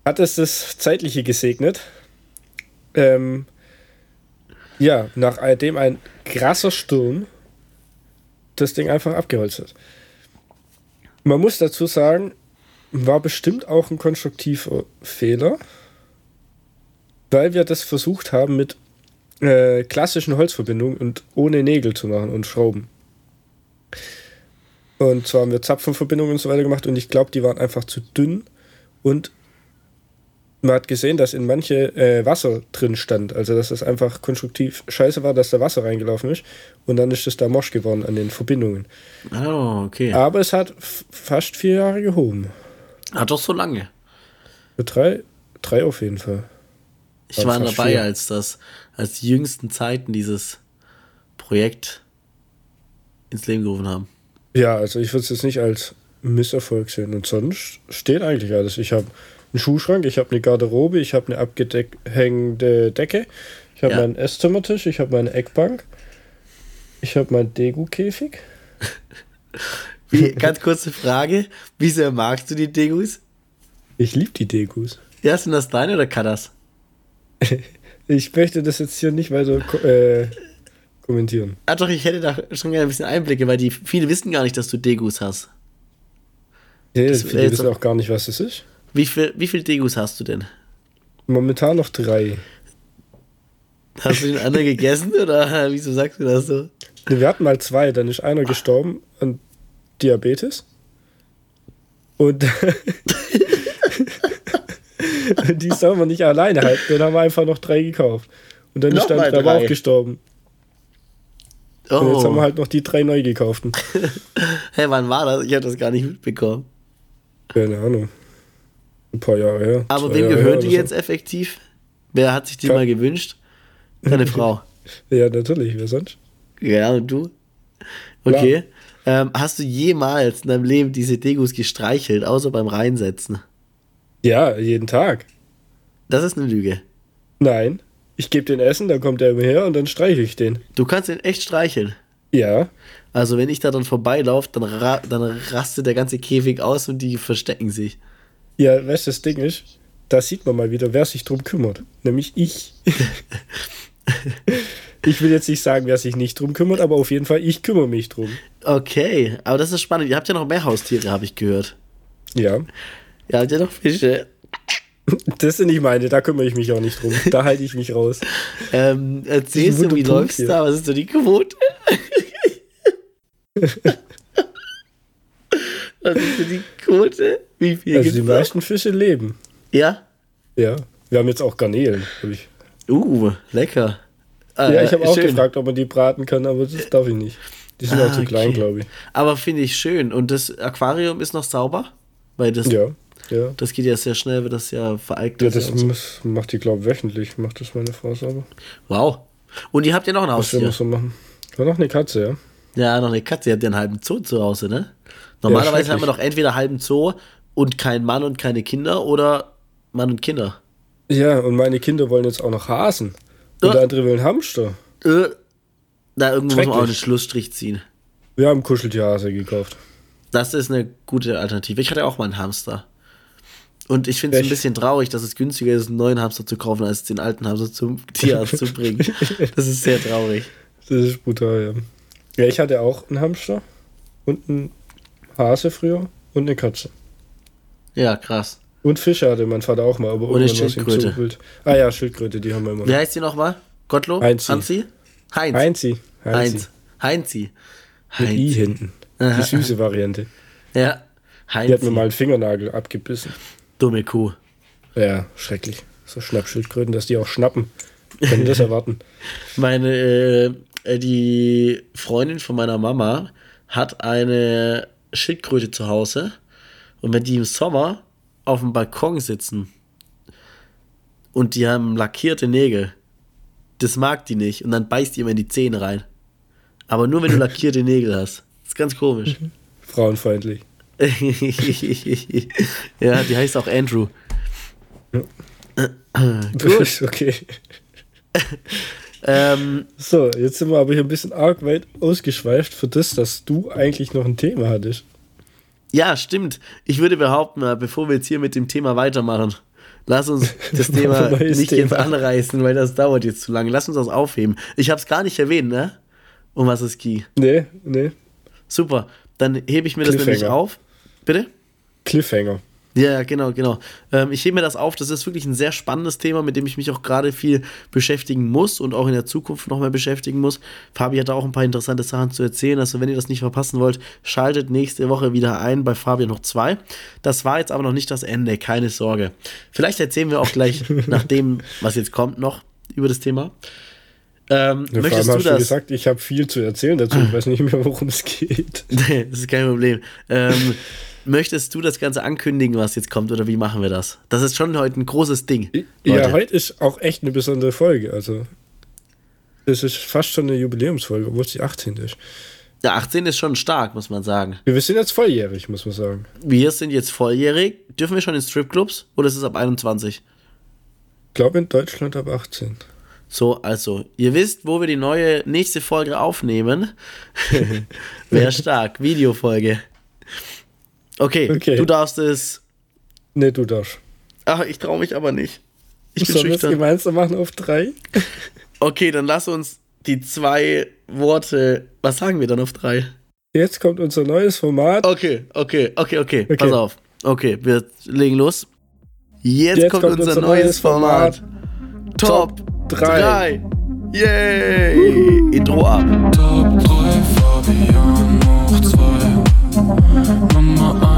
hat es das Zeitliche gesegnet. Ähm, ja, nachdem ein krasser Sturm das Ding einfach abgeholzt hat. Man muss dazu sagen, war bestimmt auch ein konstruktiver Fehler, weil wir das versucht haben mit äh, klassischen Holzverbindungen und ohne Nägel zu machen und Schrauben. Und zwar haben wir Zapfenverbindungen und so weiter gemacht und ich glaube, die waren einfach zu dünn und man hat gesehen, dass in manche äh, Wasser drin stand. Also, dass das einfach konstruktiv scheiße war, dass da Wasser reingelaufen ist. Und dann ist es da mosch geworden an den Verbindungen. Oh, okay. Aber es hat fast vier Jahre gehoben. Hat doch so lange. Drei, drei auf jeden Fall. Ich war dabei, vier. als das, als die jüngsten Zeiten dieses Projekt ins Leben gerufen haben. Ja, also ich würde es jetzt nicht als Misserfolg sehen. Und sonst steht eigentlich alles. Ich habe einen Schuhschrank, ich habe eine Garderobe, ich habe eine abgehängende Decke, ich habe ja. meinen Esszimmertisch, ich habe meine Eckbank, ich habe meinen Degu-Käfig. [laughs] Ganz kurze Frage: Wie sehr magst du die Degus? Ich liebe die Degus. Ja, sind das deine oder Kadas? [laughs] ich möchte das jetzt hier nicht weiter äh, kommentieren. Ah, doch, ich hätte da schon gerne ein bisschen Einblicke, weil die viele wissen gar nicht, dass du Degus hast. Ja, das viele wissen auch gar nicht, was das ist. Wie viel, wie viel Degus hast du denn? Momentan noch drei. Hast du den anderen gegessen oder [laughs] wieso sagst du das so? Wir hatten mal zwei, dann ist einer gestorben an Diabetes. Und [laughs] die soll man nicht alleine halten. Dann haben wir einfach noch drei gekauft. Und dann noch ist dann aber auch gestorben. Oh. Und jetzt haben wir halt noch die drei neu gekauften. [laughs] Hä, hey, wann war das? Ich habe das gar nicht mitbekommen. Keine Ahnung. Ein paar Jahre her. Aber wem gehört die jetzt so. effektiv? Wer hat sich die Kann mal gewünscht? Deine [laughs] Frau. ja, natürlich. Wer sonst? Ja, und du? Okay. Ähm, hast du jemals in deinem Leben diese Degus gestreichelt, außer beim Reinsetzen? Ja, jeden Tag. Das ist eine Lüge. Nein. Ich gebe den Essen, dann kommt er immer her und dann streiche ich den. Du kannst den echt streicheln? Ja. Also wenn ich da dann vorbeilaufe, dann, ra dann rastet der ganze Käfig aus und die verstecken sich. Ja, weißt du, das Ding ist, da sieht man mal wieder, wer sich drum kümmert. Nämlich ich. [laughs] ich will jetzt nicht sagen, wer sich nicht drum kümmert, aber auf jeden Fall, ich kümmere mich drum. Okay, aber das ist spannend. Ihr habt ja noch mehr Haustiere, habe ich gehört. Ja. Ihr habt ja noch Fische. Das sind nicht meine, da kümmere ich mich auch nicht drum. Da halte ich mich raus. ähm, erzählst du, wie läuft's da? Was ist so die Quote? [laughs] Was ist so die Quote? Wie viel Also die meisten Fische leben. Ja? Ja. Wir haben jetzt auch Garnelen. Uh, lecker. Ah, ja, ich habe auch gefragt, ob man die braten kann, aber das darf ich nicht. Die sind ah, auch zu okay. klein, glaube ich. Aber finde ich schön. Und das Aquarium ist noch sauber? Weil das, ja, ja. das geht ja sehr schnell, wird das ja vereignet. Ja, das muss, macht die, glaube ich, wöchentlich, macht das meine Frau sauber. Wow. Und ihr habt ja noch ein Haustier. Was wir noch so machen. Ja, noch eine Katze, ja. Ja, noch eine Katze. Ihr habt ja einen halben Zoo zu Hause, ne? Normalerweise ja, haben wir doch entweder halben Zoo und kein Mann und keine Kinder oder Mann und Kinder. Ja, und meine Kinder wollen jetzt auch noch Hasen. Und äh, andere wollen Hamster. Äh, da irgendwo muss man auch einen Schlussstrich ziehen. Wir haben Kuscheltierhase gekauft. Das ist eine gute Alternative. Ich hatte auch mal einen Hamster. Und ich finde es ein bisschen traurig, dass es günstiger ist, einen neuen Hamster zu kaufen, als den alten Hamster zum [laughs] Tierarzt zu bringen. Das ist sehr traurig. Das ist brutal, ja. Ja, ich hatte auch einen Hamster und einen Hase früher und eine Katze. Ja, krass. Und Fische hatte mein Vater auch mal, aber eine Schildkröte. Ah ja, Schildkröte, die haben wir immer. Wie heißt die nochmal? Gottlo? Heinzi. Hansi? Heinz. Heinzi. Heinz. Heinzi. Mit I hinten. Die süße Variante. Ja. Heinzi. Die hat mir mal einen Fingernagel abgebissen. Dumme Kuh. Ja, schrecklich. So Schnappschildkröten, dass die auch schnappen. Können das [laughs] erwarten. Meine, äh, die Freundin von meiner Mama hat eine Schildkröte zu Hause. Und wenn die im Sommer auf dem Balkon sitzen und die haben lackierte Nägel, das mag die nicht. Und dann beißt die immer in die Zähne rein. Aber nur wenn du [laughs] lackierte Nägel hast. Das ist ganz komisch. Frauenfeindlich. [laughs] ja, die heißt auch Andrew. Ja. [laughs] Gut. okay. Ähm, so, jetzt sind wir aber hier ein bisschen arg weit ausgeschweift für das, dass du eigentlich noch ein Thema hattest. Ja, stimmt. Ich würde behaupten, bevor wir jetzt hier mit dem Thema weitermachen, lass uns [laughs] das Thema nicht Thema. jetzt anreißen, weil das dauert jetzt zu lange. Lass uns das aufheben. Ich habe es gar nicht erwähnt, ne? Um was es geht. Nee, nee. Super. Dann hebe ich mir das nämlich auf. Bitte? Cliffhanger. Ja, genau, genau. Ähm, ich hebe mir das auf. Das ist wirklich ein sehr spannendes Thema, mit dem ich mich auch gerade viel beschäftigen muss und auch in der Zukunft noch mehr beschäftigen muss. Fabi hat da auch ein paar interessante Sachen zu erzählen. Also, wenn ihr das nicht verpassen wollt, schaltet nächste Woche wieder ein bei Fabian noch zwei. Das war jetzt aber noch nicht das Ende, keine Sorge. Vielleicht erzählen wir auch gleich [laughs] nach dem, was jetzt kommt, noch über das Thema. Ähm, ja, möchtest du das? gesagt, ich habe viel zu erzählen dazu. Ich weiß nicht mehr, worum es geht. [laughs] nee, das ist kein Problem. Ähm, [laughs] möchtest du das Ganze ankündigen, was jetzt kommt, oder wie machen wir das? Das ist schon heute ein großes Ding. Ja, Leute. heute ist auch echt eine besondere Folge. Also, das ist fast schon eine Jubiläumsfolge, obwohl es die 18 ist. Der 18 ist schon stark, muss man sagen. Wir sind jetzt volljährig, muss man sagen. Wir sind jetzt volljährig. Dürfen wir schon in Stripclubs oder ist es ab 21? Ich glaube in Deutschland ab 18. So, also, ihr wisst, wo wir die neue nächste Folge aufnehmen. [laughs] [laughs] Wäre stark. Videofolge. Okay, okay, du darfst es. Nee, du darfst. Ach, ich traue mich aber nicht. Ich bin Sollen schüchtern. wir es gemeinsam machen auf drei? [laughs] okay, dann lass uns die zwei Worte. Was sagen wir dann auf drei? Jetzt kommt unser neues Format. Okay, okay, okay, okay. okay. Pass auf. Okay, wir legen los. Jetzt, Jetzt kommt, kommt, unser, unser neues Format. Format. Top 3. Yay! Intro ab. Top 3 Fabian hoch 2. Nummer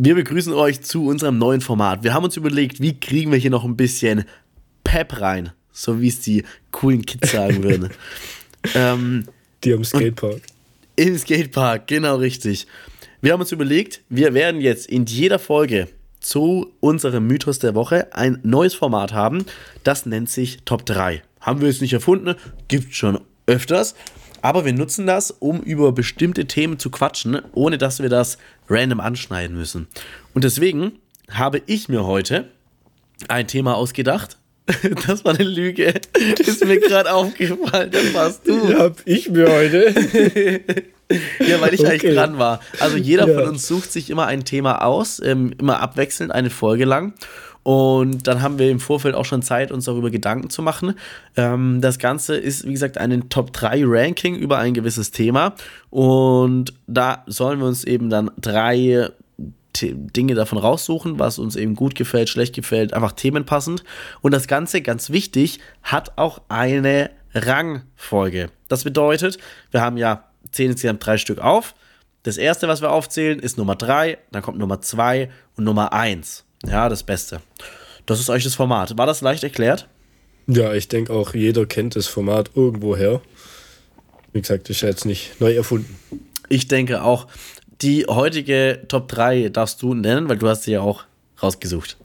Wir begrüßen euch zu unserem neuen Format. Wir haben uns überlegt, wie kriegen wir hier noch ein bisschen Pep rein, so wie es die coolen Kids sagen würden. [laughs] ähm, die am Skatepark. Im Skatepark, genau richtig. Wir haben uns überlegt, wir werden jetzt in jeder Folge zu unserem Mythos der Woche ein neues Format haben. Das nennt sich Top 3. Haben wir es nicht erfunden, gibt es schon öfters. Aber wir nutzen das, um über bestimmte Themen zu quatschen, ohne dass wir das random anschneiden müssen. Und deswegen habe ich mir heute ein Thema ausgedacht. [laughs] Das war eine Lüge. Ist mir gerade aufgefallen. Das warst du. Ja, hab ich mir heute. [laughs] ja, weil ich okay. eigentlich dran war. Also jeder ja. von uns sucht sich immer ein Thema aus, ähm, immer abwechselnd, eine Folge lang. Und dann haben wir im Vorfeld auch schon Zeit, uns darüber Gedanken zu machen. Ähm, das Ganze ist, wie gesagt, ein Top 3 Ranking über ein gewisses Thema. Und da sollen wir uns eben dann drei Dinge davon raussuchen, was uns eben gut gefällt, schlecht gefällt, einfach themenpassend. Und das Ganze, ganz wichtig, hat auch eine Rangfolge. Das bedeutet, wir haben ja zählen insgesamt drei Stück auf. Das erste, was wir aufzählen, ist Nummer drei, dann kommt Nummer zwei und Nummer eins. Ja, das Beste. Das ist euch das Format. War das leicht erklärt? Ja, ich denke auch, jeder kennt das Format irgendwoher. Wie gesagt, ist ja jetzt nicht neu erfunden. Ich denke auch, die heutige Top 3 darfst du nennen, weil du hast sie ja auch rausgesucht.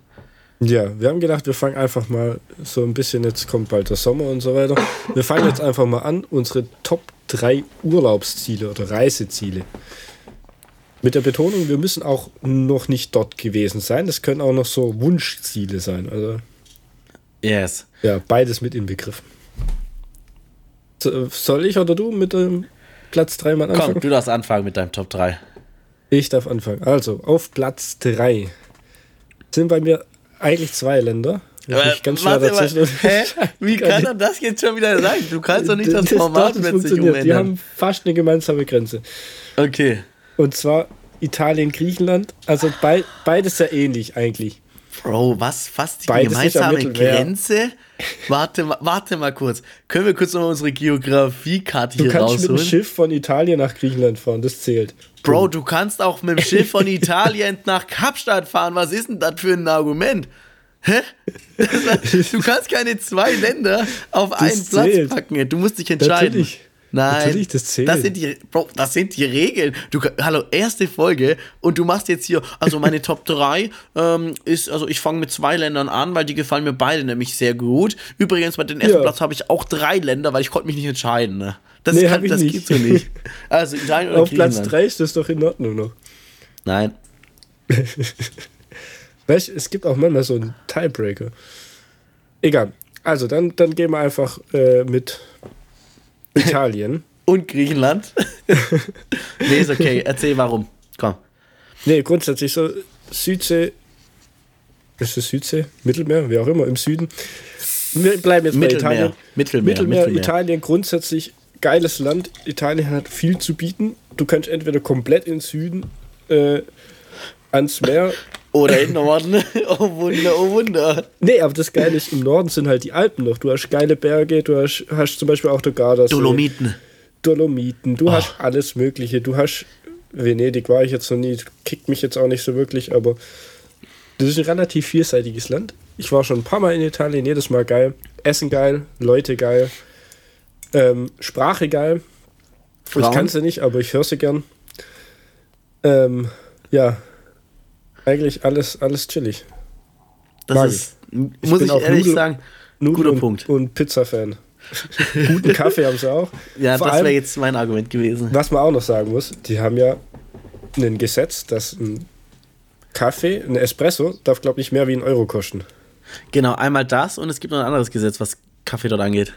Ja, wir haben gedacht, wir fangen einfach mal so ein bisschen, jetzt kommt bald der Sommer und so weiter. Wir fangen jetzt einfach mal an, unsere Top drei Urlaubsziele oder Reiseziele. Mit der Betonung, wir müssen auch noch nicht dort gewesen sein. Das können auch noch so Wunschziele sein. Also, yes. Ja, beides mit inbegriffen. Soll ich oder du mit dem Platz 3 mal anfangen? Komm, du darfst anfangen mit deinem Top 3. Ich darf anfangen. Also, auf Platz 3 sind bei mir eigentlich zwei Länder. Aber, ganz schwer dazwischen. Hä? Wie [laughs] kann er das jetzt schon wieder sagen? Du kannst doch nicht das, das Format mit sich umändern. Die haben fast eine gemeinsame Grenze. Okay. Und zwar Italien, Griechenland. Also be beides sehr ähnlich eigentlich. Bro, was fast die Beides gemeinsame Grenze? Warte, warte mal kurz. Können wir kurz noch unsere Geografiekarte hier rausholen? Du kannst mit dem Schiff von Italien nach Griechenland fahren, das zählt. Bro, du kannst auch mit dem [laughs] Schiff von Italien nach Kapstadt fahren. Was ist denn das für ein Argument? Hä? [laughs] Du kannst keine zwei Länder auf das einen Platz packen. Du musst dich entscheiden. Natürlich. Nein, Natürlich, das, zählt. das sind die, Bro, das sind die Regeln. Du, hallo, erste Folge und du machst jetzt hier, also meine [laughs] Top 3 ähm, ist, also ich fange mit zwei Ländern an, weil die gefallen mir beide nämlich sehr gut. Übrigens, bei den ersten ja. Platz habe ich auch drei Länder, weil ich konnte mich nicht entscheiden. Ne? Das, nee, kann, das nicht. geht so nicht. [laughs] Also Italien oder Auf Platz 3 ist das doch in Ordnung noch. Nein. [laughs] weißt es gibt auch manchmal so einen Tiebreaker. Egal. Also, dann, dann gehen wir einfach äh, mit Italien. [laughs] Und Griechenland. [laughs] nee, ist okay. Erzähl warum. Komm. Nee, grundsätzlich so Südsee. Ist es Südsee? Mittelmeer? Wie auch immer, im Süden. Wir bleiben jetzt Mittelmeer. bei Italien. Mittelmeer, Mittelmeer, Mittelmeer, Italien grundsätzlich geiles Land. Italien hat viel zu bieten. Du kannst entweder komplett in Süden äh, ans Meer oder im Norden. [laughs] Oh Wunder, oh Wunder. Nee, aber das Geile ist, im Norden sind halt die Alpen noch. Du hast geile Berge, du hast, hast zum Beispiel auch der Gardasee. Dolomiten. Dolomiten, du oh. hast alles Mögliche. Du hast, Venedig war ich jetzt noch nie, kickt mich jetzt auch nicht so wirklich, aber das ist ein relativ vielseitiges Land. Ich war schon ein paar Mal in Italien, jedes Mal geil. Essen geil, Leute geil, ähm, Sprache geil. Frauen? Ich kann sie nicht, aber ich höre sie gern. Ähm, ja, eigentlich alles, alles chillig. Das Mag ist, ich. muss ich, ich ehrlich Nudel, sagen, Nudel guter und, Punkt. Und Pizza-Fan. [laughs] Guten Kaffee haben sie auch. Ja, Vor das wäre jetzt mein Argument gewesen. Was man auch noch sagen muss, die haben ja ein Gesetz, dass ein Kaffee, ein Espresso, darf, glaube ich, mehr wie ein Euro kosten. Genau, einmal das und es gibt noch ein anderes Gesetz, was Kaffee dort angeht.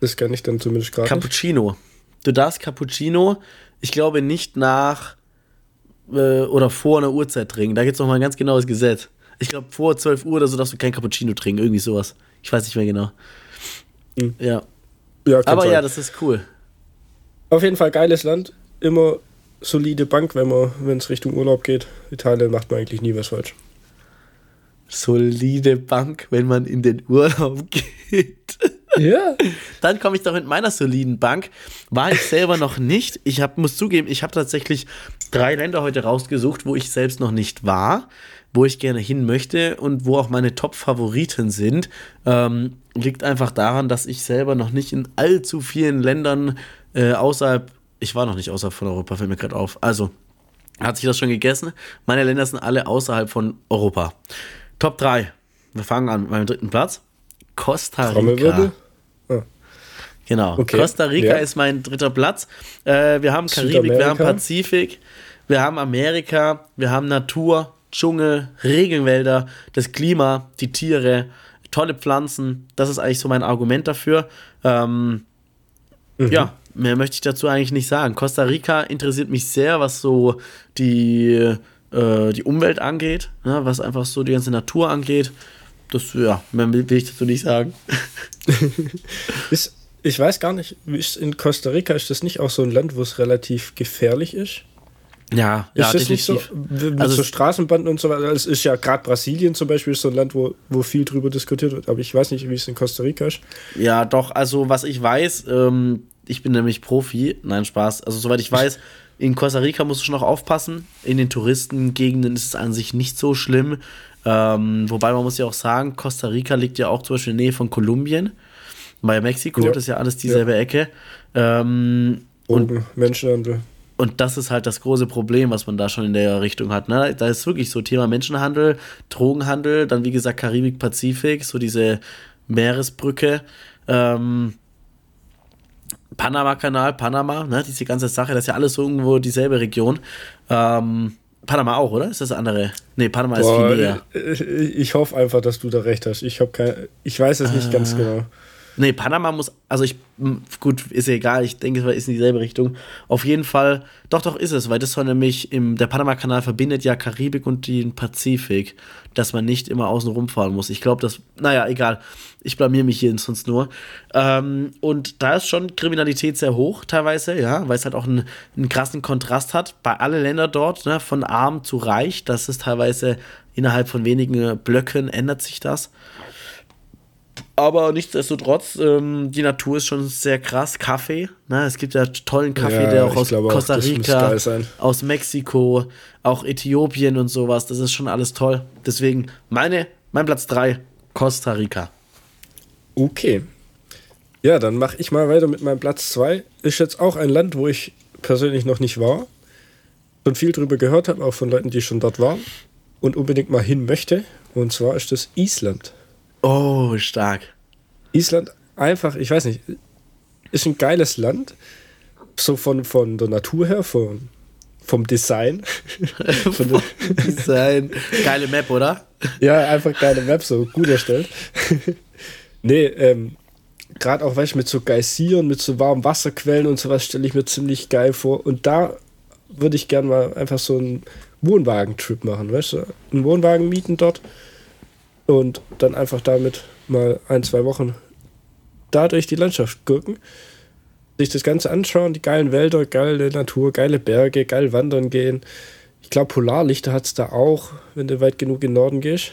Das kann ich dann zumindest gerade. Cappuccino. Du darfst Cappuccino, ich glaube, nicht nach äh, oder vor einer Uhrzeit trinken. Da gibt es nochmal ein ganz genaues Gesetz. Ich glaube, vor 12 Uhr oder so darfst du kein Cappuccino trinken, irgendwie sowas. Ich weiß nicht mehr genau. Mhm. Ja. ja Aber sein. ja, das ist cool. Auf jeden Fall geiles Land. Immer solide Bank, wenn man, wenn es Richtung Urlaub geht. Italien macht man eigentlich nie was falsch. Solide Bank, wenn man in den Urlaub [laughs] geht. Ja. Dann komme ich doch mit meiner soliden Bank. War ich selber noch nicht. Ich hab, muss zugeben, ich habe tatsächlich drei Länder heute rausgesucht, wo ich selbst noch nicht war, wo ich gerne hin möchte und wo auch meine Top-Favoriten sind. Ähm, liegt einfach daran, dass ich selber noch nicht in allzu vielen Ländern äh, außerhalb, ich war noch nicht außerhalb von Europa, fällt mir gerade auf. Also, hat sich das schon gegessen? Meine Länder sind alle außerhalb von Europa. Top 3. Wir fangen an mit meinem dritten Platz. Costa Rica. Genau. Okay. Costa Rica ja. ist mein dritter Platz. Äh, wir haben Karibik, wir haben Pazifik, wir haben Amerika, wir haben Natur, Dschungel, Regenwälder, das Klima, die Tiere, tolle Pflanzen. Das ist eigentlich so mein Argument dafür. Ähm, mhm. Ja, mehr möchte ich dazu eigentlich nicht sagen. Costa Rica interessiert mich sehr, was so die, äh, die Umwelt angeht, ne, was einfach so die ganze Natur angeht. Das, ja, mehr will ich dazu nicht sagen. [laughs] ist ich weiß gar nicht, in Costa Rica ist das nicht auch so ein Land, wo es relativ gefährlich ist? Ja, ist ja, das nicht so mit also so Straßenbanden und so weiter? Es ist ja gerade Brasilien zum Beispiel so ein Land, wo, wo viel drüber diskutiert wird, aber ich weiß nicht, wie es in Costa Rica ist. Ja, doch, also was ich weiß, ähm, ich bin nämlich Profi, nein, Spaß, also soweit ich weiß, in Costa Rica musst du schon noch aufpassen. In den Touristengegenden ist es an sich nicht so schlimm. Ähm, wobei man muss ja auch sagen, Costa Rica liegt ja auch zum Beispiel in der Nähe von Kolumbien. Bei Mexiko, ja. das ist ja alles dieselbe ja. Ecke. Ähm, und Menschenhandel. Und das ist halt das große Problem, was man da schon in der Richtung hat. Ne? Da ist wirklich so Thema Menschenhandel, Drogenhandel, dann wie gesagt Karibik, Pazifik, so diese Meeresbrücke. Ähm, Panama-Kanal, Panama, ne, diese ganze Sache, das ist ja alles irgendwo dieselbe Region. Ähm, Panama auch, oder? Ist das andere? Nee, Panama Boah, ist viel näher. Ich hoffe einfach, dass du da recht hast. Ich, kein, ich weiß es nicht äh, ganz genau. Nee, Panama muss, also ich, gut, ist ja egal, ich denke, es ist in dieselbe Richtung. Auf jeden Fall, doch, doch ist es, weil das soll nämlich, im, der Panama-Kanal verbindet ja Karibik und den Pazifik, dass man nicht immer außen rumfahren muss. Ich glaube, das, naja, egal, ich blamier mich hier sonst nur. Ähm, und da ist schon Kriminalität sehr hoch teilweise, ja, weil es halt auch einen, einen krassen Kontrast hat. Bei allen Ländern dort, ne, von arm zu reich, das ist teilweise innerhalb von wenigen Blöcken ändert sich das. Aber nichtsdestotrotz, ähm, die Natur ist schon sehr krass. Kaffee, ne? es gibt ja tollen Kaffee, ja, der auch aus Costa Rica, aus Mexiko, auch Äthiopien und sowas. Das ist schon alles toll. Deswegen meine, mein Platz 3, Costa Rica. Okay. Ja, dann mache ich mal weiter mit meinem Platz 2. Ist jetzt auch ein Land, wo ich persönlich noch nicht war. Und viel drüber gehört habe, auch von Leuten, die schon dort waren. Und unbedingt mal hin möchte. Und zwar ist das Island. Oh, stark. Island einfach, ich weiß nicht, ist ein geiles Land. So von, von der Natur her, von, vom Design. [laughs] von vom Design. Geile Map, oder? Ja, einfach geile Map, so gut erstellt. [laughs] nee, ähm, gerade auch, weißt du, mit so Geysiren, mit so warmen Wasserquellen und sowas stelle ich mir ziemlich geil vor. Und da würde ich gerne mal einfach so einen Wohnwagen-Trip machen, weißt du? Einen Wohnwagen mieten dort und dann einfach damit mal ein, zwei Wochen da durch die Landschaft gucken, sich das Ganze anschauen, die geilen Wälder, geile Natur, geile Berge, geil wandern gehen. Ich glaube, Polarlichter hat es da auch, wenn du weit genug in den Norden gehst.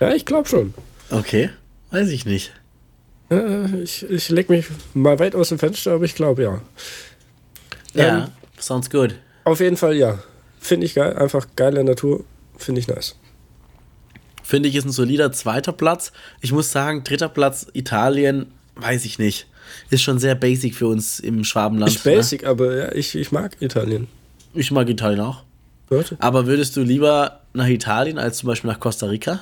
Ja, ich glaube schon. Okay, weiß ich nicht. Äh, ich ich lege mich mal weit aus dem Fenster, aber ich glaube ja. Ja, ähm, sounds good. Auf jeden Fall ja. Finde ich geil. Einfach geile Natur. Finde ich nice. Finde ich, ist ein solider zweiter Platz. Ich muss sagen, dritter Platz Italien, weiß ich nicht. Ist schon sehr basic für uns im Schwabenland. Ist basic, ne? aber ja, ich, ich mag Italien. Ich mag Italien auch. Warte. Aber würdest du lieber nach Italien als zum Beispiel nach Costa Rica?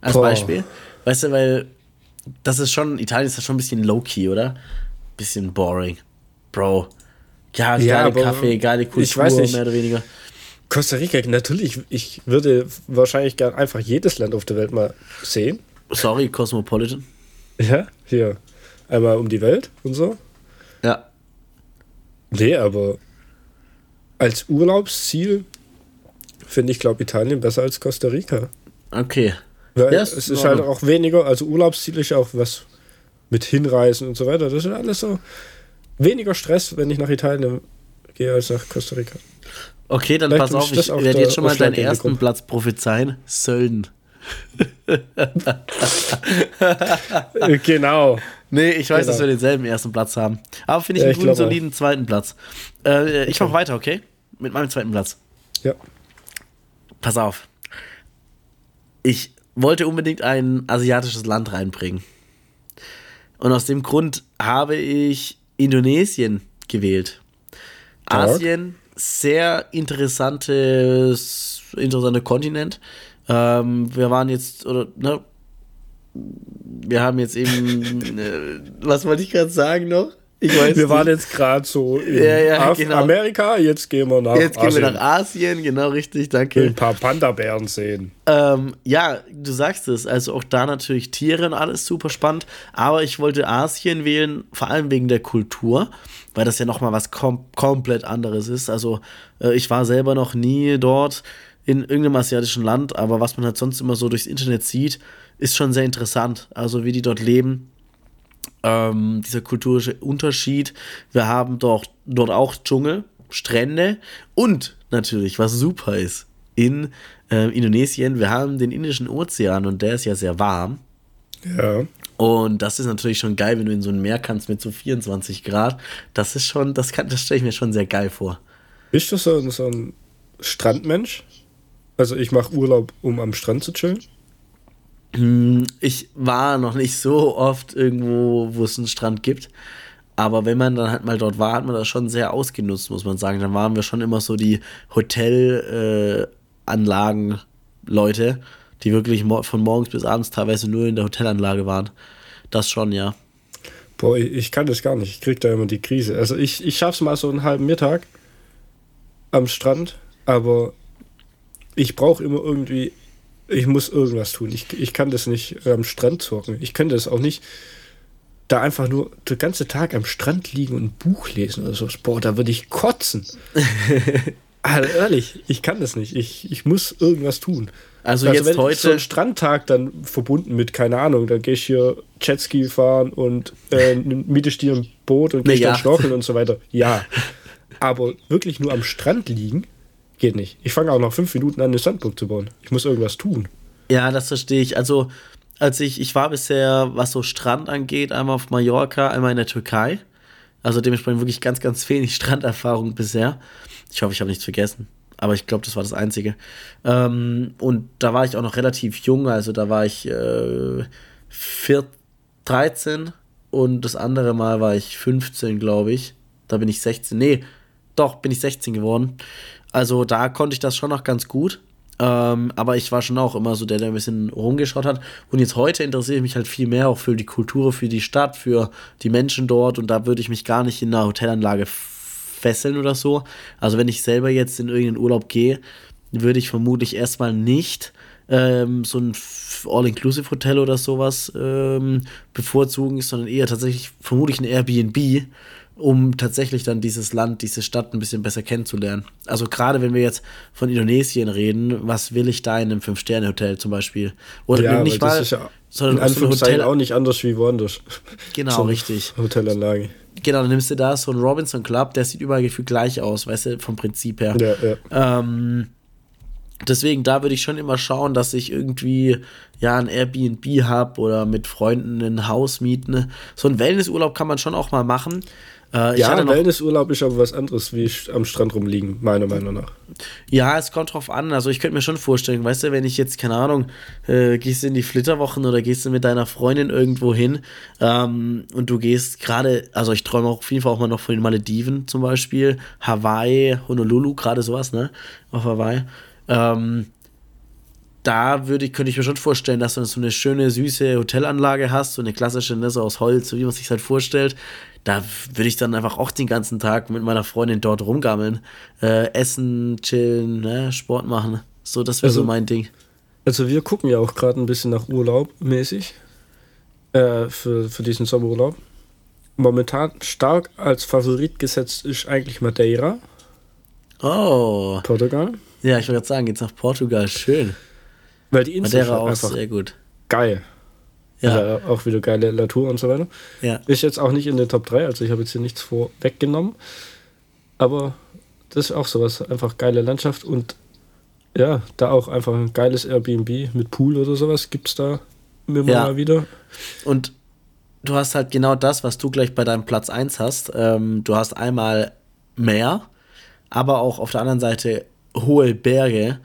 Als Boah. Beispiel? Weißt du, weil das ist schon, Italien ist ja schon ein bisschen low-key, oder? Bisschen boring. Bro. Ja, ja geile Kaffee, geile Kultur, ich weiß nicht. mehr oder weniger. Costa Rica, natürlich, ich würde wahrscheinlich gern einfach jedes Land auf der Welt mal sehen. Sorry, Cosmopolitan. Ja, hier. Einmal um die Welt und so. Ja. Nee, aber als Urlaubsziel finde ich, glaube Italien besser als Costa Rica. Okay. Weil ja, es ist halt auch weniger, also Urlaubsziel ist auch was mit Hinreisen und so weiter. Das ist alles so weniger Stress, wenn ich nach Italien gehe, als nach Costa Rica. Okay, dann Vielleicht pass auf, ich werde jetzt schon mal deinen ersten Platz prophezeien. Sölden. [laughs] genau. Nee, ich weiß, genau. dass wir denselben ersten Platz haben. Aber finde ich ja, einen guten, soliden auch. zweiten Platz. Äh, ich okay. mache weiter, okay? Mit meinem zweiten Platz. Ja. Pass auf. Ich wollte unbedingt ein asiatisches Land reinbringen. Und aus dem Grund habe ich Indonesien gewählt. Dark. Asien sehr interessantes, interessanter Kontinent. Ähm, wir waren jetzt, oder, ne, wir haben jetzt eben, [laughs] äh, was wollte ich gerade sagen noch? Ich weiß wir nicht. waren jetzt gerade so in ja, ja, genau. Amerika, jetzt gehen wir nach Jetzt gehen Asien. wir nach Asien, genau richtig, danke. Ein paar Panda-Bären sehen. Ähm, ja, du sagst es, also auch da natürlich Tiere und alles super spannend, aber ich wollte Asien wählen, vor allem wegen der Kultur, weil das ja nochmal was kom komplett anderes ist. Also äh, ich war selber noch nie dort in irgendeinem asiatischen Land, aber was man halt sonst immer so durchs Internet sieht, ist schon sehr interessant. Also wie die dort leben ähm, dieser kulturelle Unterschied. Wir haben dort, dort auch Dschungel, Strände und natürlich, was super ist, in äh, Indonesien, wir haben den Indischen Ozean und der ist ja sehr warm. Ja. Und das ist natürlich schon geil, wenn du in so ein Meer kannst mit so 24 Grad. Das ist schon, das, das stelle ich mir schon sehr geil vor. Bist du so, so ein Strandmensch? Also ich mache Urlaub, um am Strand zu chillen? Hm, ich war noch nicht so oft irgendwo, wo es einen Strand gibt. Aber wenn man dann halt mal dort war, hat man das schon sehr ausgenutzt, muss man sagen. Dann waren wir schon immer so die Hotelanlagen-Leute, äh, die wirklich von morgens bis abends teilweise nur in der Hotelanlage waren. Das schon, ja. Boah, ich kann das gar nicht. Ich krieg da immer die Krise. Also ich, ich schaff's mal so einen halben Mittag am Strand, aber ich brauche immer irgendwie ich muss irgendwas tun. Ich, ich kann das nicht am Strand zocken. Ich könnte das auch nicht da einfach nur den ganzen Tag am Strand liegen und ein Buch lesen oder so. Boah, da würde ich kotzen. [laughs] also ehrlich, ich kann das nicht. Ich, ich muss irgendwas tun. Also, also jetzt wenn heute. So ein Strandtag dann verbunden mit, keine Ahnung, dann gehe ich hier Jetski fahren und äh, miete ich dir ein Boot und gehe dann schnorkeln und so weiter. [laughs] Ja. Aber wirklich nur am Strand liegen, geht nicht. Ich fange auch nach fünf Minuten an, eine Sandburg zu bauen. Ich muss irgendwas tun. Ja, das verstehe ich. Also, als ich, ich war bisher, was so Strand angeht, einmal auf Mallorca, einmal in der Türkei. Also dementsprechend wirklich ganz, ganz wenig [laughs] Stranderfahrung bisher. Ich hoffe, ich habe nichts vergessen. Aber ich glaube, das war das Einzige. Ähm, und da war ich auch noch relativ jung, also da war ich äh, 4, 13 und das andere Mal war ich 15, glaube ich. Da bin ich 16. Nee, doch, bin ich 16 geworden. Also da konnte ich das schon noch ganz gut. Ähm, aber ich war schon auch immer so der, der ein bisschen rumgeschaut hat. Und jetzt heute interessiere ich mich halt viel mehr auch für die Kultur, für die Stadt, für die Menschen dort. Und da würde ich mich gar nicht in einer Hotelanlage fesseln oder so. Also wenn ich selber jetzt in irgendeinen Urlaub gehe, würde ich vermutlich erstmal nicht ähm, so ein All-Inclusive-Hotel oder sowas ähm, bevorzugen, sondern eher tatsächlich vermutlich ein Airbnb um tatsächlich dann dieses Land, diese Stadt ein bisschen besser kennenzulernen. Also gerade wenn wir jetzt von Indonesien reden, was will ich da in einem Fünf-Sterne-Hotel zum Beispiel? Oder ja, nicht mal, ja sondern in Anführungszeichen Hotel auch nicht anders wie woanders. Genau, so richtig. Hotelanlage. Genau, dann nimmst du da so einen Robinson Club, der sieht überall gefühlt gleich aus, weißt du, vom Prinzip her. Ja, ja. Ähm, deswegen, da würde ich schon immer schauen, dass ich irgendwie ja ein Airbnb habe oder mit Freunden ein Haus mieten. So einen Wellnessurlaub kann man schon auch mal machen. Äh, ja, Wellnessurlaub ist aber was anderes, wie am Strand rumliegen, meiner Meinung nach. Ja, es kommt drauf an. Also ich könnte mir schon vorstellen, weißt du, wenn ich jetzt, keine Ahnung, äh, gehst du in die Flitterwochen oder gehst du mit deiner Freundin irgendwo hin ähm, und du gehst gerade, also ich träume auch auf jeden Fall auch mal noch von den Malediven zum Beispiel, Hawaii, Honolulu, gerade sowas, ne, auf Hawaii. Ähm, da würde ich, könnte ich mir schon vorstellen, dass du so eine schöne, süße Hotelanlage hast, so eine klassische, ne, so aus Holz, so wie man sich halt vorstellt da würde ich dann einfach auch den ganzen Tag mit meiner Freundin dort rumgammeln. Äh, essen, chillen, ne? Sport machen. So, das wäre also, so mein Ding. Also wir gucken ja auch gerade ein bisschen nach Urlaub mäßig. Äh, für, für diesen Sommerurlaub. Momentan stark als Favorit gesetzt ist eigentlich Madeira. Oh. Portugal. Ja, ich wollte gerade sagen, geht's nach Portugal. Schön. Weil die Insel Madeira ist auch sehr gut. Geil. Ja. Auch wieder geile Natur und so weiter. Ja. Ist jetzt auch nicht in den Top 3, also ich habe jetzt hier nichts vorweggenommen. Aber das ist auch sowas, einfach geile Landschaft und ja, da auch einfach ein geiles Airbnb mit Pool oder sowas gibt es da immer ja. mal wieder. Und du hast halt genau das, was du gleich bei deinem Platz 1 hast. Ähm, du hast einmal Meer, aber auch auf der anderen Seite hohe Berge.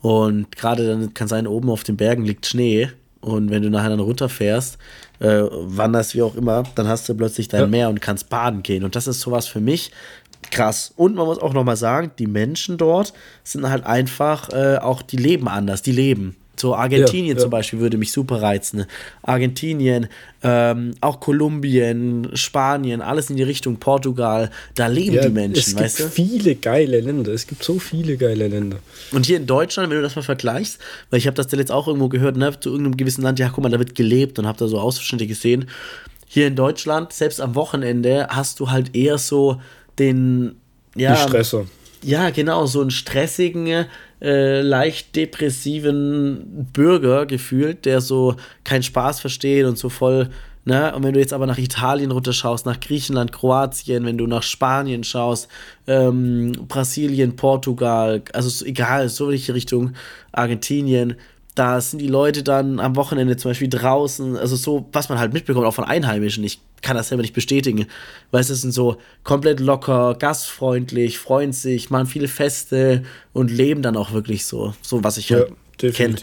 Und gerade dann kann sein, oben auf den Bergen liegt Schnee und wenn du nachher dann runterfährst, äh, wanderst wie auch immer, dann hast du plötzlich dein ja. Meer und kannst baden gehen. Und das ist sowas für mich krass. Und man muss auch nochmal sagen, die Menschen dort sind halt einfach äh, auch, die leben anders, die leben. So Argentinien ja, ja. zum Beispiel würde mich super reizen. Argentinien, ähm, auch Kolumbien, Spanien, alles in die Richtung Portugal. Da leben ja, die Menschen, weißt du? Es gibt viele geile Länder. Es gibt so viele geile Länder. Und hier in Deutschland, wenn du das mal vergleichst, weil ich habe das jetzt auch irgendwo gehört, ne, zu irgendeinem gewissen Land, ja, guck mal, da wird gelebt und habe da so Ausschnitte gesehen. Hier in Deutschland, selbst am Wochenende, hast du halt eher so den, ja, die Stresser. Ja, genau, so einen stressigen, äh, leicht depressiven Bürger gefühlt, der so keinen Spaß versteht und so voll, ne? Und wenn du jetzt aber nach Italien runterschaust, nach Griechenland, Kroatien, wenn du nach Spanien schaust, ähm, Brasilien, Portugal, also egal, so welche Richtung, Argentinien, da sind die Leute dann am Wochenende zum Beispiel draußen, also so, was man halt mitbekommt, auch von Einheimischen. Ich kann das selber nicht bestätigen. Weil es sind so komplett locker, gastfreundlich, freuen sich, machen viele Feste und leben dann auch wirklich so, so was ich ja, halt kenne.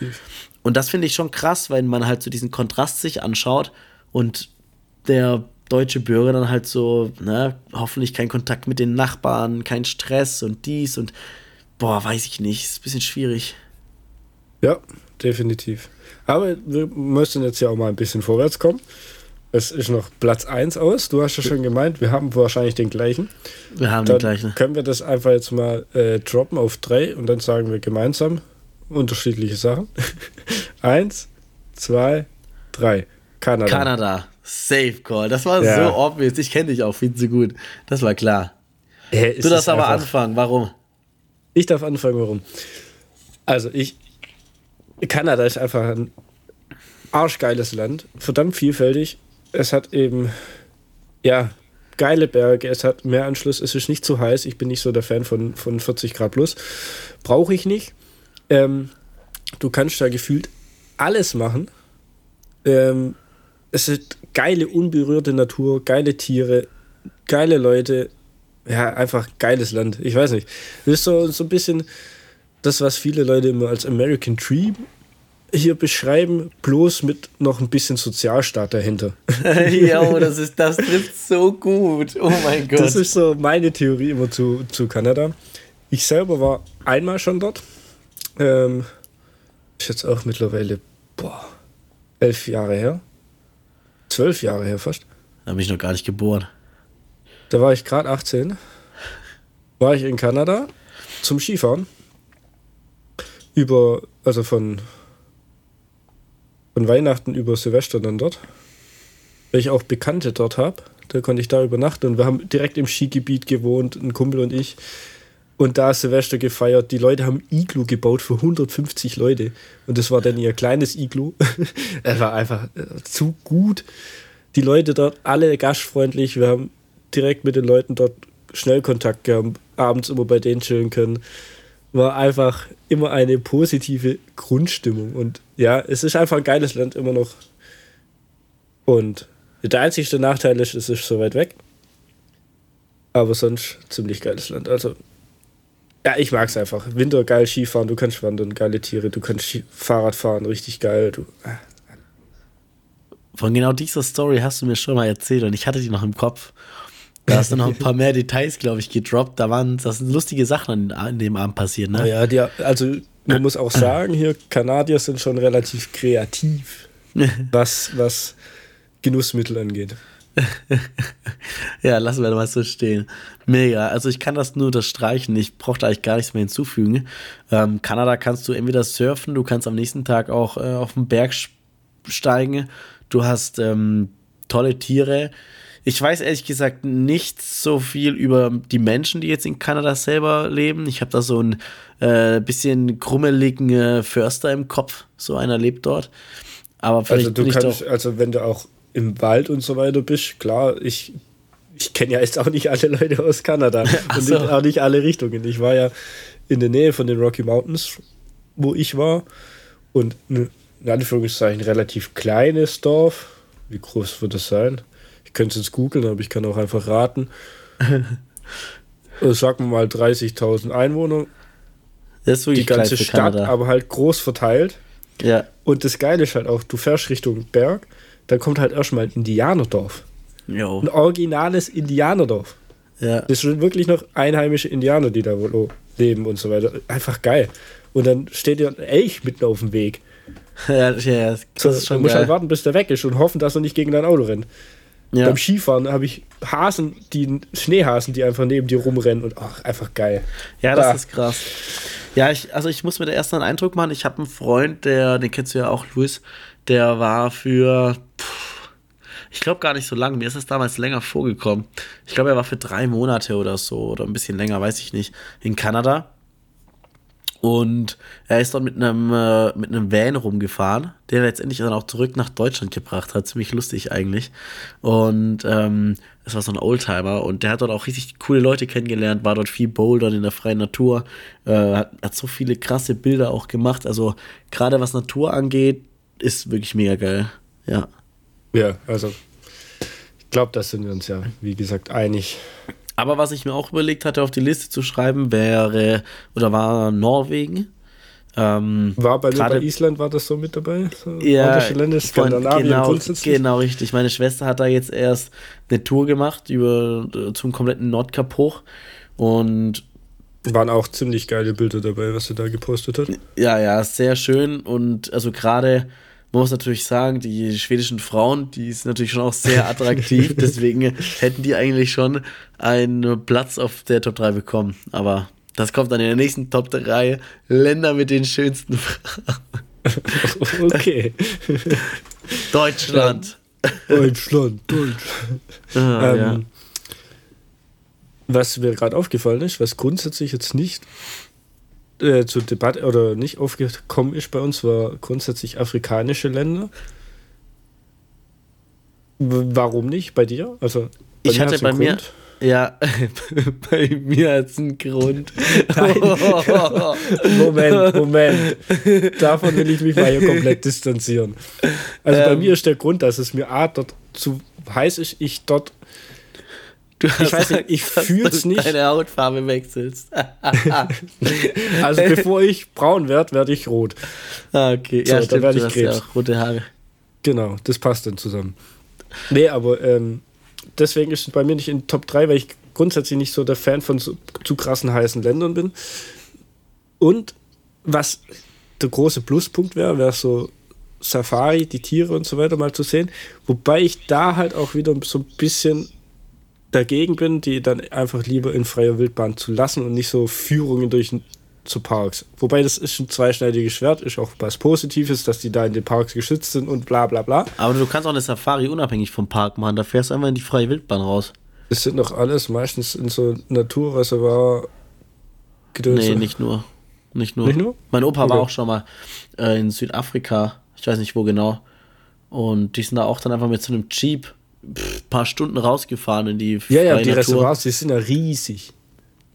Und das finde ich schon krass, weil man halt so diesen Kontrast sich anschaut und der deutsche Bürger dann halt so, ne, hoffentlich kein Kontakt mit den Nachbarn, kein Stress und dies und boah, weiß ich nicht, ist ein bisschen schwierig. Ja, definitiv. Aber wir müssen jetzt ja auch mal ein bisschen vorwärts kommen. Es ist noch Platz 1 aus. Du hast ja schon gemeint, wir haben wahrscheinlich den gleichen. Wir haben dann den gleichen. Können wir das einfach jetzt mal äh, droppen auf 3 und dann sagen wir gemeinsam, unterschiedliche Sachen. [laughs] Eins, zwei, drei. Kanada. Kanada. Safe Call. Das war ja. so obvious. Ich kenne dich auch viel zu gut. Das war klar. Äh, du darfst aber anfangen. Warum? Ich darf anfangen, warum? Also, ich. Kanada ist einfach ein arschgeiles Land. Verdammt vielfältig. Es hat eben. Ja, geile Berge, es hat mehr Anschluss, es ist nicht zu heiß. Ich bin nicht so der Fan von, von 40 Grad plus. Brauche ich nicht. Ähm, du kannst da gefühlt alles machen. Ähm, es ist geile, unberührte Natur, geile Tiere, geile Leute. Ja, einfach geiles Land. Ich weiß nicht. Das ist so, so ein bisschen das, was viele Leute immer als American Dream hier beschreiben, bloß mit noch ein bisschen Sozialstaat dahinter. [laughs] ja, das ist das trifft so gut. Oh mein Gott. Das ist so meine Theorie immer zu, zu Kanada. Ich selber war einmal schon dort. Ähm, ist jetzt auch mittlerweile boah, elf Jahre her. Zwölf Jahre her fast. Da bin ich noch gar nicht geboren. Da war ich gerade 18. War ich in Kanada zum Skifahren. Über, also von von Weihnachten über Silvester dann dort. Weil ich auch Bekannte dort habe. Da konnte ich da übernachten und wir haben direkt im Skigebiet gewohnt, ein Kumpel und ich. Und da Silvester gefeiert. Die Leute haben Iglu gebaut für 150 Leute. Und das war dann ihr kleines Iglu. [laughs] es war einfach äh, zu gut. Die Leute dort alle gastfreundlich. Wir haben direkt mit den Leuten dort schnell Kontakt gehabt, abends immer bei denen chillen können war einfach immer eine positive Grundstimmung. Und ja, es ist einfach ein geiles Land immer noch. Und der einzige Nachteil ist, es ist so weit weg. Aber sonst ziemlich geiles Land. Also, ja, ich mag es einfach. Winter geil Skifahren, du kannst wandern, geile Tiere, du kannst Fahrrad fahren, richtig geil. Du, ah. Von genau dieser Story hast du mir schon mal erzählt und ich hatte die noch im Kopf. Da hast du noch ein paar mehr Details, glaube ich, gedroppt. Da waren das sind lustige Sachen an, dem Abend passiert, ne? Ja, die, also man muss auch sagen, hier Kanadier sind schon relativ kreativ, [laughs] was, was Genussmittel angeht. [laughs] ja, lassen wir mal so stehen. Mega. Also ich kann das nur unterstreichen. Ich brauche da eigentlich gar nichts mehr hinzufügen. Ähm, Kanada kannst du entweder surfen, du kannst am nächsten Tag auch äh, auf den Berg steigen. Du hast ähm, tolle Tiere. Ich weiß ehrlich gesagt nicht so viel über die Menschen, die jetzt in Kanada selber leben. Ich habe da so ein äh, bisschen krummeligen äh, Förster im Kopf. So einer lebt dort. Aber vielleicht also du kannst, also wenn du auch im Wald und so weiter bist, klar, ich, ich kenne ja jetzt auch nicht alle Leute aus Kanada [laughs] und so. auch nicht alle Richtungen. Ich war ja in der Nähe von den Rocky Mountains, wo ich war und in Anführungszeichen relativ kleines Dorf. Wie groß wird das sein? Ich könnte es jetzt googeln, aber ich kann auch einfach raten. Also sagen wir mal 30.000 Einwohner. Das ist wirklich Die ganze Stadt, Kanada. aber halt groß verteilt. Ja. Und das Geile ist halt auch, du fährst Richtung Berg, dann kommt halt erstmal ein Indianerdorf. Jo. Ein originales Indianerdorf. Ja. Das sind wirklich noch einheimische Indianer, die da wohl leben und so weiter. Einfach geil. Und dann steht dir ein Elch mitten auf dem Weg. Ja, [laughs] ja, das so, ist schon Du musst halt warten, bis der weg ist und hoffen, dass er nicht gegen dein Auto rennt. Ja. Beim Skifahren habe ich Hasen, die Schneehasen, die einfach neben dir rumrennen und ach, einfach geil. Ja, das ah. ist krass. Ja, ich, also ich muss mir da erst einen Eindruck machen. Ich habe einen Freund, der, den kennst du ja auch, Luis, der war für, pff, ich glaube gar nicht so lange, mir ist es damals länger vorgekommen. Ich glaube, er war für drei Monate oder so oder ein bisschen länger, weiß ich nicht, in Kanada. Und er ist dort mit einem, äh, mit einem Van rumgefahren, der letztendlich dann auch zurück nach Deutschland gebracht hat. Ziemlich lustig eigentlich. Und ähm, das war so ein Oldtimer und der hat dort auch richtig coole Leute kennengelernt, war dort viel bouldern in der freien Natur, äh, hat, hat so viele krasse Bilder auch gemacht. Also gerade was Natur angeht, ist wirklich mega geil. Ja. Ja, also ich glaube, da sind wir uns ja, wie gesagt, einig. Aber was ich mir auch überlegt hatte, auf die Liste zu schreiben, wäre oder war Norwegen. Ähm, war bei, bei Island war das so mit dabei? So ja, Länder, Skandinavien genau? Genau, richtig. Meine Schwester hat da jetzt erst eine Tour gemacht über zum kompletten Nordkap hoch und waren auch ziemlich geile Bilder dabei, was sie da gepostet hat. Ja, ja, sehr schön und also gerade man muss natürlich sagen, die schwedischen Frauen, die sind natürlich schon auch sehr attraktiv, [laughs] deswegen hätten die eigentlich schon einen Platz auf der Top 3 bekommen. Aber Das kommt dann in der nächsten Top 3 Länder mit den schönsten Frauen. [laughs] okay. Deutschland. Deutschland, Deutschland. [laughs] Ah, ähm, ja. Was mir gerade aufgefallen ist, was grundsätzlich jetzt nicht äh, zur Debatte oder nicht aufgekommen ist bei uns, war grundsätzlich afrikanische Länder. Warum nicht bei dir? Also bei ich hatte bei Grund. mir ja, [laughs] bei mir hat es einen Grund. [laughs] Moment, Moment. Davon will ich mich mal hier komplett distanzieren. Also ähm, bei mir ist der Grund, dass es mir A, dort zu heiß ist, ich dort. Du ich weiß nicht, ich fühle es nicht. Deine Hautfarbe wechselst. [laughs] also [laughs] bevor ich braun werde, werde ich rot. Ah, okay. So, ja, dann werde ich Krebs. Ja rote Haare. Genau, das passt dann zusammen. Nee, aber ähm, deswegen ist es bei mir nicht in Top 3, weil ich grundsätzlich nicht so der Fan von so, zu krassen heißen Ländern bin. Und was der große Pluspunkt wäre, wäre so Safari, die Tiere und so weiter mal zu sehen. Wobei ich da halt auch wieder so ein bisschen dagegen bin, die dann einfach lieber in freier Wildbahn zu lassen und nicht so Führungen durch zu Parks. Wobei das ist ein zweischneidiges Schwert, ist auch was Positives, dass die da in den Parks geschützt sind und bla bla bla. Aber du kannst auch eine Safari unabhängig vom Park machen, da fährst du einfach in die freie Wildbahn raus. Das sind doch alles meistens in so Naturreservoir Gedönse. Nee, nicht nur. Nicht nur. Nicht nur? Mein Opa okay. war auch schon mal äh, in Südafrika, ich weiß nicht wo genau. Und die sind da auch dann einfach mit so einem Jeep ein paar Stunden rausgefahren in die Ja, ja, die Natur. Reservoirs, die sind ja riesig.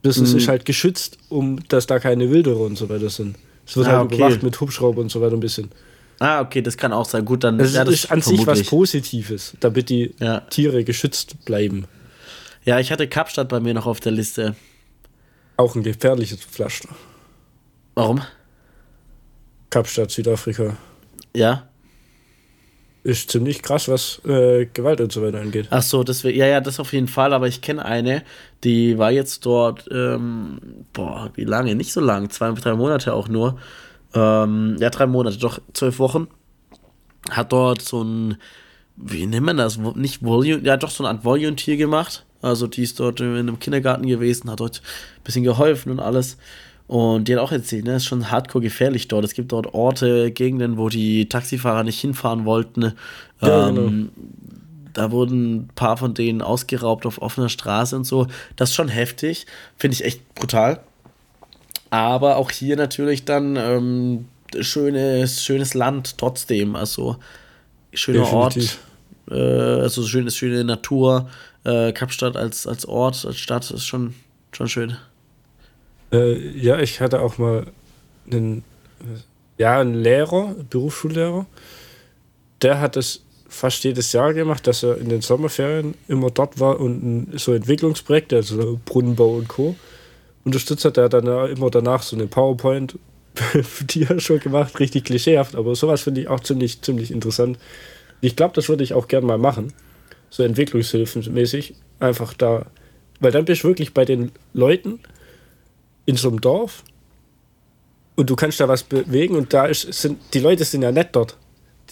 Das mhm. ist halt geschützt, um dass da keine Wilderer und so weiter sind. Es wird ah, halt okay. überwacht mit Hubschrauber und so weiter ein bisschen. Ah, okay, das kann auch sein. Gut, dann das, ja, das ist an sich was Positives, damit die ja. Tiere geschützt bleiben. Ja, ich hatte Kapstadt bei mir noch auf der Liste. Auch ein gefährliches Pflaster. Warum? Kapstadt, Südafrika. Ja ist ziemlich krass, was äh, Gewalt und so weiter angeht. Ach so, das wär, ja, ja, das auf jeden Fall, aber ich kenne eine, die war jetzt dort, ähm, boah, wie lange? Nicht so lang, zwei, drei Monate auch nur. Ähm, ja, drei Monate, doch zwölf Wochen. Hat dort so ein, wie nennt man das? Nicht Volume, ja, doch so eine Art Volunteer gemacht. Also die ist dort in einem Kindergarten gewesen, hat dort ein bisschen geholfen und alles. Und die hat auch erzählt, ne, ist schon hardcore gefährlich dort. Es gibt dort Orte, Gegenden, wo die Taxifahrer nicht hinfahren wollten. Ja, ähm, genau. Da wurden ein paar von denen ausgeraubt auf offener Straße und so. Das ist schon heftig. Finde ich echt brutal. Aber auch hier natürlich dann ähm, schönes, schönes Land trotzdem. Also schöner Definitiv. Ort. Äh, also schöne, schöne Natur. Äh, Kapstadt als, als Ort, als Stadt ist schon, schon schön. Äh, ja, ich hatte auch mal einen, ja, einen Lehrer, Berufsschullehrer, der hat es fast jedes Jahr gemacht, dass er in den Sommerferien immer dort war und so Entwicklungsprojekte, also Brunnenbau und Co. unterstützt hat. Er hat dann immer danach so eine PowerPoint, [laughs] die er schon gemacht, richtig klischeehaft, aber sowas finde ich auch ziemlich, ziemlich interessant. Ich glaube, das würde ich auch gerne mal machen. So entwicklungshilfenmäßig. Einfach da. Weil dann bist du wirklich bei den Leuten in so einem Dorf und du kannst da was bewegen und da ist, sind die Leute sind ja nett dort.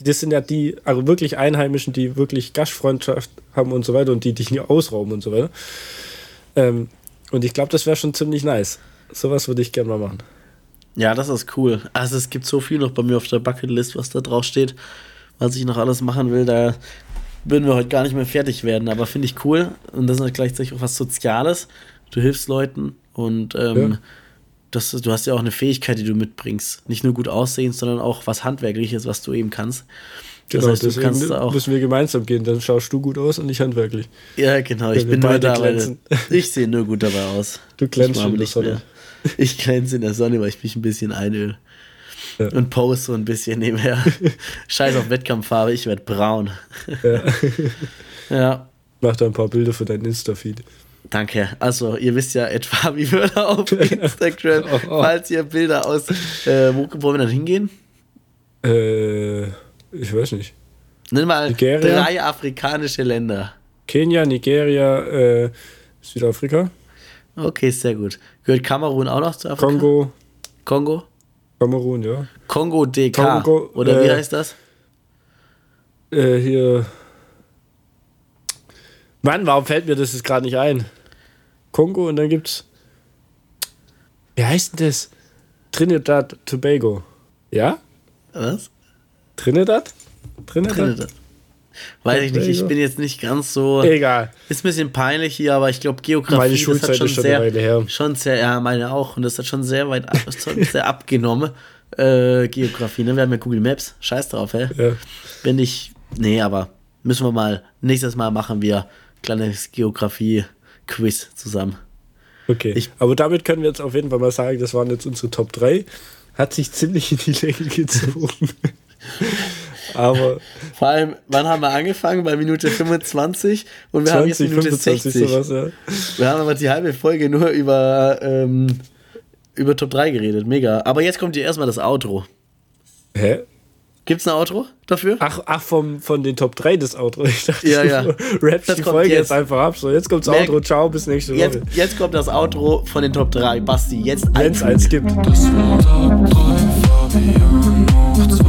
Das sind ja die, also wirklich Einheimischen, die wirklich Gastfreundschaft haben und so weiter und die dich nie ausrauben und so weiter. Ähm, und ich glaube, das wäre schon ziemlich nice. Sowas würde ich gerne mal machen. Ja, das ist cool. Also es gibt so viel noch bei mir auf der Bucketlist, was da drauf steht, was ich noch alles machen will. Da würden wir heute gar nicht mehr fertig werden, aber finde ich cool. Und das ist gleichzeitig auch was Soziales. Du hilfst Leuten und ähm, ja. das, du hast ja auch eine Fähigkeit, die du mitbringst. Nicht nur gut aussehen, sondern auch was Handwerkliches, was du eben kannst. Das genau, heißt, du kannst auch müssen wir gemeinsam gehen, dann schaust du gut aus und ich handwerklich. Ja, genau, ich bin nur da, weil [laughs] ich sehe nur gut dabei aus. Du glänzt in der Sonne. Ich glänze in der Sonne, weil ich mich ein bisschen einöl. Ja. Und pose so ein bisschen nebenher. [laughs] Scheiß auf Wettkampffarbe, ich werde braun. Ja. [laughs] ja. Mach da ein paar Bilder für deinen Insta-Feed. Danke. Also, ihr wisst ja etwa, [laughs] wie wir da auf Instagram, [laughs] oh, oh. falls ihr Bilder aus. Äh, wo wollen wir dann hingehen? Äh, ich weiß nicht. Nimm mal Nigeria? drei afrikanische Länder. Kenia, Nigeria, äh, Südafrika. Okay, sehr gut. Gehört Kamerun auch noch zu Afrika? Kongo. Kongo? Kamerun, ja. Kongo DK. Kongo, Oder wie äh, heißt das? Äh, hier. Mann, warum fällt mir das jetzt gerade nicht ein? Kongo und dann gibt's. Wie heißt denn das? Trinidad Tobago. Ja? Was? Trinidad? Trinidad? Trinidad. Weiß ich nicht, ich bin jetzt nicht ganz so. Egal. Ist ein bisschen peinlich hier, aber ich glaube, Geografie meine Schulzeit das hat schon, schon sehr, schon sehr, ja, meine auch. Und das hat schon sehr weit ab, [laughs] sehr abgenommen. Äh, Geografie, ne? Wir haben ja Google Maps. Scheiß drauf, hä? Ja. Bin ich. Nee, aber müssen wir mal. Nächstes Mal machen wir kleines Geografie-Quiz zusammen. Okay. Ich, aber damit können wir jetzt auf jeden Fall mal sagen, das waren jetzt unsere Top 3. Hat sich ziemlich in die Länge gezogen. [laughs] aber. Vor allem, wann haben wir angefangen? Bei Minute 25 und wir 20, haben jetzt Minute 60. Sowas, ja. Wir haben aber die halbe Folge nur über, ähm, über Top 3 geredet. Mega. Aber jetzt kommt hier erstmal das Outro. Hä? Gibt es ein Outro dafür? Ach, ach vom, von den Top 3 das Outro. Ich dachte, ja, ja. [laughs] rappst die Folge jetzt. jetzt. einfach ab. So, jetzt kommt das Outro. Ciao, bis nächste Woche. Jetzt, jetzt kommt das Outro von den Top 3. Basti, jetzt Wenn es eins gibt. Das war Top 3, Fabian hoch 2.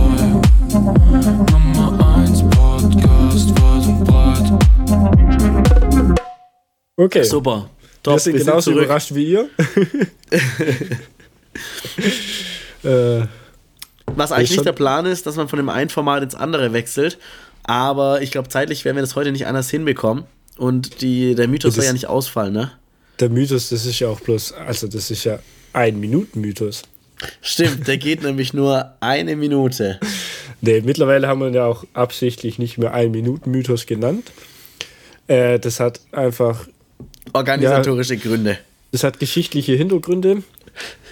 Nummer 1 Podcast weit und breit. Okay. Super. Top, wir sind wir genauso sind überrascht wie ihr. [laughs] [laughs] äh. Was eigentlich nicht der Plan ist, dass man von dem einen Format ins andere wechselt. Aber ich glaube, zeitlich werden wir das heute nicht anders hinbekommen. Und die, der Mythos soll ja nicht ausfallen, ne? Der Mythos, das ist ja auch bloß, also das ist ja ein Minuten-Mythos. Stimmt, der geht [laughs] nämlich nur eine Minute. Nee, mittlerweile haben wir ja auch absichtlich nicht mehr ein Minuten-Mythos genannt. Äh, das hat einfach. Organisatorische ja, Gründe. Das hat geschichtliche Hintergründe,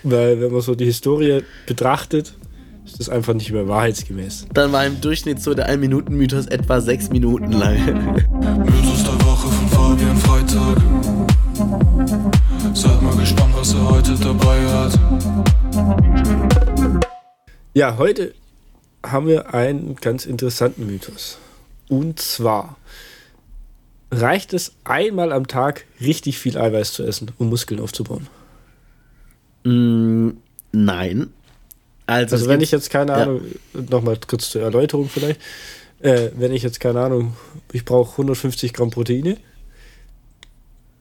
weil, wenn man so die Historie betrachtet, ist das einfach nicht mehr wahrheitsgemäß. Dann war im Durchschnitt so der 1-Minuten-Mythos etwa 6 Minuten lang. Mythos der Woche von Fabian Freitag. Seid mal gespannt, was er heute dabei hat. Ja, heute haben wir einen ganz interessanten Mythos. Und zwar reicht es einmal am Tag richtig viel Eiweiß zu essen, um Muskeln aufzubauen? Mm, nein. Also, also wenn ich jetzt keine Ahnung, ja. nochmal kurz zur Erläuterung vielleicht, äh, wenn ich jetzt keine Ahnung, ich brauche 150 Gramm Proteine,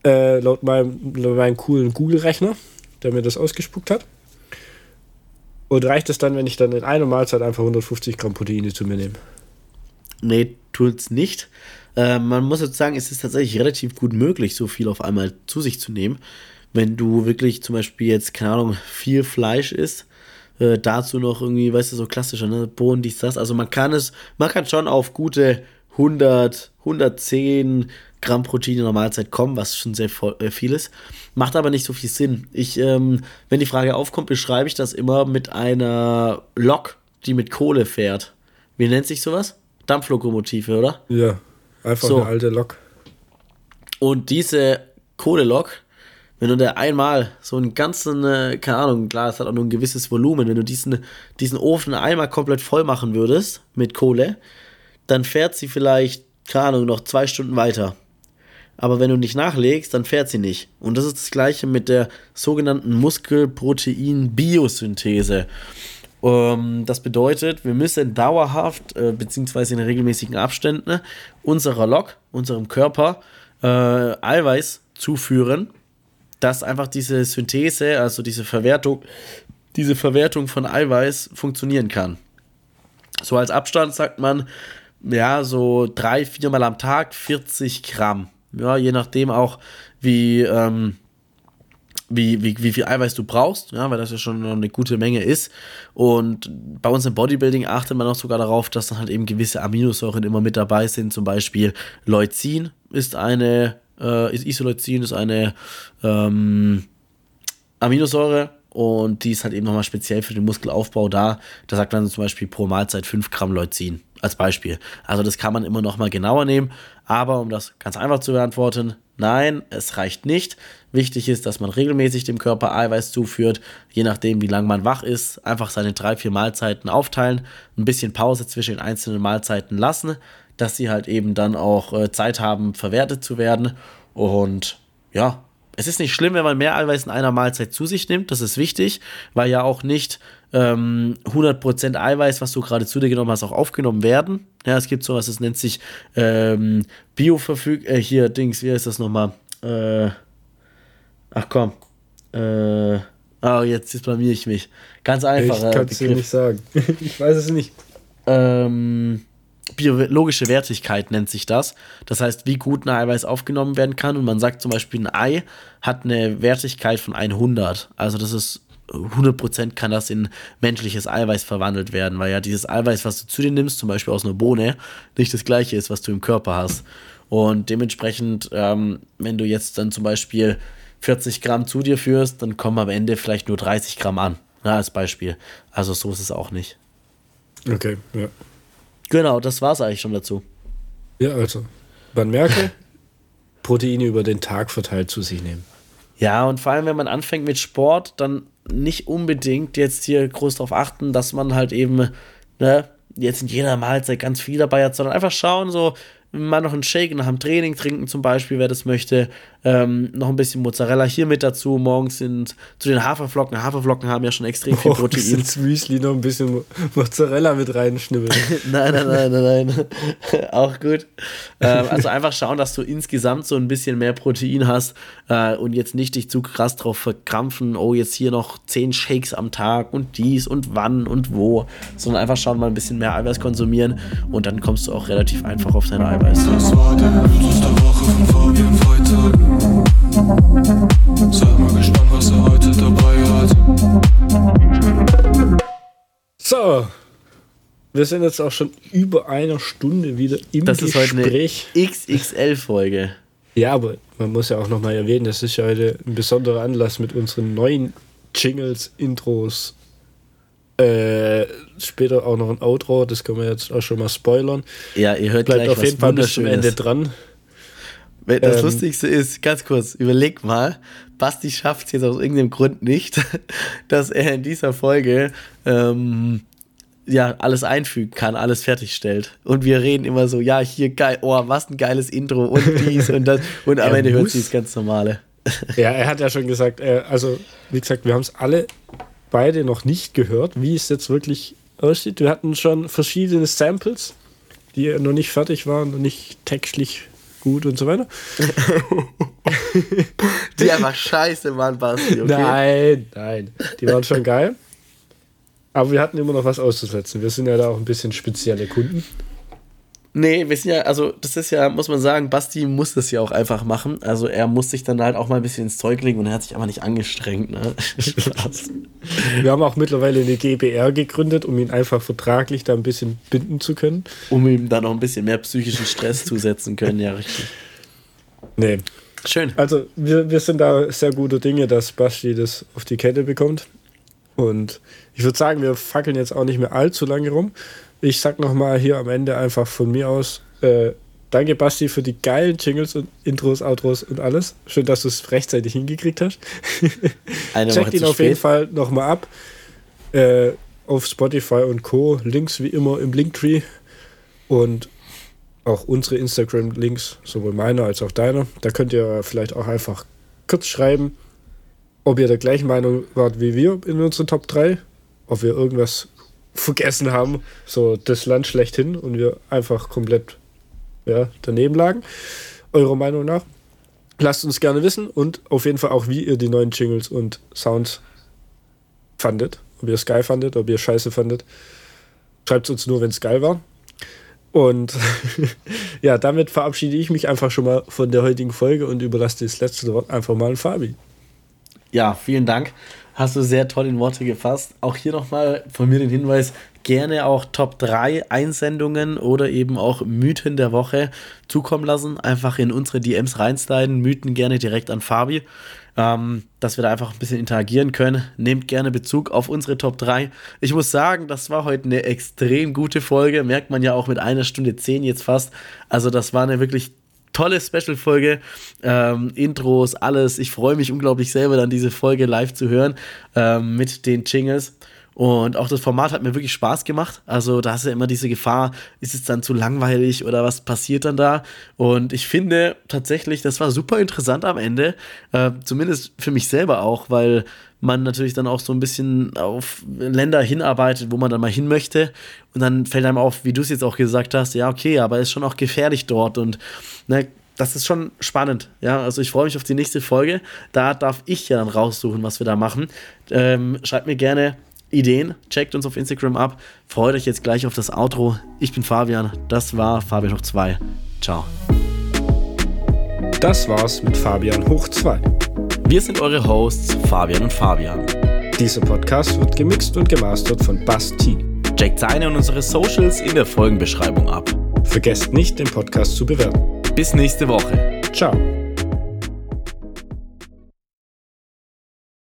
äh, laut meinem, laut meinem coolen Google-Rechner, der mir das ausgespuckt hat. Und reicht es dann, wenn ich dann in einer Mahlzeit einfach 150 Gramm Proteine zu mir nehme? Nee, tut's nicht. Äh, man muss jetzt sagen, es ist tatsächlich relativ gut möglich, so viel auf einmal zu sich zu nehmen. Wenn du wirklich zum Beispiel jetzt, keine Ahnung, viel Fleisch isst, äh, dazu noch irgendwie, weißt du, so klassischer, ne? Bohnen, dies, das. Also man kann es, man kann schon auf gute 100, 110 Gramm Protein in der Mahlzeit kommen, was schon sehr äh, viel ist. Macht aber nicht so viel Sinn. Ich, ähm, wenn die Frage aufkommt, beschreibe ich das immer mit einer Lok, die mit Kohle fährt. Wie nennt sich sowas? Dampflokomotive, oder? Ja, einfach so. eine alte Lok. Und diese Kohlelok wenn du da einmal so einen ganzen, äh, keine Ahnung, klar, es hat auch nur ein gewisses Volumen, wenn du diesen, diesen Ofen einmal komplett voll machen würdest mit Kohle, dann fährt sie vielleicht, keine Ahnung, noch zwei Stunden weiter. Aber wenn du nicht nachlegst, dann fährt sie nicht. Und das ist das gleiche mit der sogenannten Muskelprotein-Biosynthese. Ähm, das bedeutet, wir müssen dauerhaft, äh, beziehungsweise in regelmäßigen Abständen, unserer Lok, unserem Körper, äh, Eiweiß zuführen dass einfach diese Synthese, also diese Verwertung, diese Verwertung von Eiweiß funktionieren kann. So als Abstand sagt man, ja, so drei, viermal am Tag 40 Gramm. Ja, je nachdem auch, wie, ähm, wie, wie, wie viel Eiweiß du brauchst, ja, weil das ja schon eine gute Menge ist. Und bei uns im Bodybuilding achtet man auch sogar darauf, dass dann halt eben gewisse Aminosäuren immer mit dabei sind. Zum Beispiel Leucin ist eine äh, ist Isoleucin ist eine ähm, Aminosäure und die ist halt eben nochmal speziell für den Muskelaufbau da. Da sagt man zum Beispiel pro Mahlzeit 5 Gramm Leucin als Beispiel. Also das kann man immer nochmal genauer nehmen, aber um das ganz einfach zu beantworten, nein, es reicht nicht. Wichtig ist, dass man regelmäßig dem Körper Eiweiß zuführt, je nachdem, wie lange man wach ist, einfach seine drei, vier Mahlzeiten aufteilen, ein bisschen Pause zwischen den einzelnen Mahlzeiten lassen dass sie halt eben dann auch äh, Zeit haben, verwertet zu werden. Und ja, es ist nicht schlimm, wenn man mehr Eiweiß in einer Mahlzeit zu sich nimmt. Das ist wichtig, weil ja auch nicht ähm, 100% Eiweiß, was du gerade zu dir genommen hast, auch aufgenommen werden. Ja, es gibt sowas, das nennt sich ähm, Bioverfüg... Äh, hier, Dings, wie heißt das nochmal? Äh, ach komm. Äh, Oh, jetzt blamier ich mich. Ganz einfach. Ich kann es dir nicht sagen. [laughs] ich weiß es nicht. Ähm, biologische Wertigkeit nennt sich das. Das heißt, wie gut ein Eiweiß aufgenommen werden kann. Und man sagt zum Beispiel, ein Ei hat eine Wertigkeit von 100. Also das ist 100% kann das in menschliches Eiweiß verwandelt werden, weil ja dieses Eiweiß, was du zu dir nimmst, zum Beispiel aus einer Bohne, nicht das gleiche ist, was du im Körper hast. Und dementsprechend, ähm, wenn du jetzt dann zum Beispiel 40 Gramm zu dir führst, dann kommen am Ende vielleicht nur 30 Gramm an, na, ne, als Beispiel. Also so ist es auch nicht. Okay, ja. Genau, das war es eigentlich schon dazu. Ja, also, man merke, [laughs] Proteine über den Tag verteilt zu sich nehmen. Ja, und vor allem, wenn man anfängt mit Sport, dann nicht unbedingt jetzt hier groß darauf achten, dass man halt eben, ne, jetzt in jeder Mahlzeit ganz viel dabei hat, sondern einfach schauen, so, mal noch einen Shake nach dem Training trinken, zum Beispiel, wer das möchte. Ähm, noch ein bisschen Mozzarella hier mit dazu. Morgens sind zu den Haferflocken. Haferflocken haben ja schon extrem viel Protein. Morgens ins Müsli noch ein bisschen Mozzarella mit reinschnibbeln. [laughs] nein, nein, nein, nein, nein. [laughs] Auch gut. Ähm, also einfach schauen, dass du insgesamt so ein bisschen mehr Protein hast äh, und jetzt nicht dich zu krass drauf verkrampfen. Oh, jetzt hier noch zehn Shakes am Tag und dies und wann und wo. Sondern einfach schauen, mal ein bisschen mehr Eiweiß konsumieren und dann kommst du auch relativ einfach auf deine Eiweiß. Das war der der Woche von Fabian Freitag. Seid mal gespannt, was er heute dabei hat. So, wir sind jetzt auch schon über einer Stunde wieder im das Gespräch. Das ist heute eine XXL-Folge. Ja, aber man muss ja auch nochmal erwähnen, das ist ja heute ein besonderer Anlass mit unseren neuen Jingles, Intros, äh, später auch noch ein Outro, das können wir jetzt auch schon mal spoilern. Ja, ihr hört Bleibt gleich auf jeden Fall bis zum Ende dran. Das ähm, Lustigste ist, ganz kurz, überleg mal, Basti schafft es jetzt aus irgendeinem Grund nicht, [laughs] dass er in dieser Folge ähm, ja alles einfügen kann, alles fertigstellt. Und wir reden immer so, ja, hier geil, oh, was ein geiles Intro und dies und das. Und am [laughs] Ende hört sie das ganz normale. [laughs] Ja, er hat ja schon gesagt, äh, also wie gesagt, wir haben es alle beide noch nicht gehört, wie es jetzt wirklich aussieht. Wir hatten schon verschiedene Samples, die noch nicht fertig waren und nicht textlich gut und so weiter. [laughs] die einfach scheiße waren, Basti. Okay? Nein, nein. Die waren schon geil. Aber wir hatten immer noch was auszusetzen. Wir sind ja da auch ein bisschen spezielle Kunden. Nee, wir sind ja, also das ist ja, muss man sagen, Basti muss das ja auch einfach machen. Also er muss sich dann halt auch mal ein bisschen ins Zeug legen und er hat sich aber nicht angestrengt. Ne? [laughs] wir haben auch mittlerweile eine GBR gegründet, um ihn einfach vertraglich da ein bisschen binden zu können. Um ihm dann noch ein bisschen mehr psychischen Stress zusetzen können, ja, richtig. Nee. Schön. Also wir, wir sind da sehr gute Dinge, dass Basti das auf die Kette bekommt. Und ich würde sagen, wir fackeln jetzt auch nicht mehr allzu lange rum. Ich sag nochmal hier am Ende einfach von mir aus, äh, danke Basti für die geilen Jingles und Intros, Outros und alles. Schön, dass du es rechtzeitig hingekriegt hast. [laughs] Checkt ihn auf spät. jeden Fall nochmal ab. Äh, auf Spotify und Co. Links wie immer im Linktree. Und auch unsere Instagram-Links, sowohl meiner als auch deiner. Da könnt ihr vielleicht auch einfach kurz schreiben, ob ihr der gleichen Meinung wart wie wir in unseren Top 3, ob wir irgendwas vergessen haben, so das Land schlechthin und wir einfach komplett ja, daneben lagen. Eurer Meinung nach? Lasst uns gerne wissen und auf jeden Fall auch, wie ihr die neuen Jingles und Sounds fandet. Ob ihr es geil fandet, ob ihr scheiße fandet. Schreibt es uns nur, wenn es geil war. Und [laughs] ja, damit verabschiede ich mich einfach schon mal von der heutigen Folge und überlasse das letzte Wort einfach mal an Fabi. Ja, vielen Dank hast du sehr toll in Worte gefasst. Auch hier nochmal von mir den Hinweis, gerne auch Top 3 Einsendungen oder eben auch Mythen der Woche zukommen lassen. Einfach in unsere DMs reinsliden, Mythen gerne direkt an Fabi, ähm, dass wir da einfach ein bisschen interagieren können. Nehmt gerne Bezug auf unsere Top 3. Ich muss sagen, das war heute eine extrem gute Folge, merkt man ja auch mit einer Stunde 10 jetzt fast. Also das war eine wirklich tolle Special-Folge. Ähm, Intros, alles. Ich freue mich unglaublich selber, dann diese Folge live zu hören ähm, mit den Jingles. Und auch das Format hat mir wirklich Spaß gemacht. Also da du ja immer diese Gefahr, ist es dann zu langweilig oder was passiert dann da? Und ich finde tatsächlich, das war super interessant am Ende. Äh, zumindest für mich selber auch, weil man natürlich dann auch so ein bisschen auf Länder hinarbeitet, wo man dann mal hin möchte. Und dann fällt einem auf, wie du es jetzt auch gesagt hast, ja, okay, aber ist schon auch gefährlich dort. Und ne, das ist schon spannend. Ja, also ich freue mich auf die nächste Folge. Da darf ich ja dann raussuchen, was wir da machen. Ähm, schreibt mir gerne Ideen, checkt uns auf Instagram ab. Freut euch jetzt gleich auf das Outro. Ich bin Fabian, das war Fabian hoch 2. Ciao. Das war's mit Fabian hoch 2. Wir sind eure Hosts Fabian und Fabian. Dieser Podcast wird gemixt und gemastert von Basti. Checkt seine und unsere Socials in der Folgenbeschreibung ab. Vergesst nicht, den Podcast zu bewerten. Bis nächste Woche. Ciao.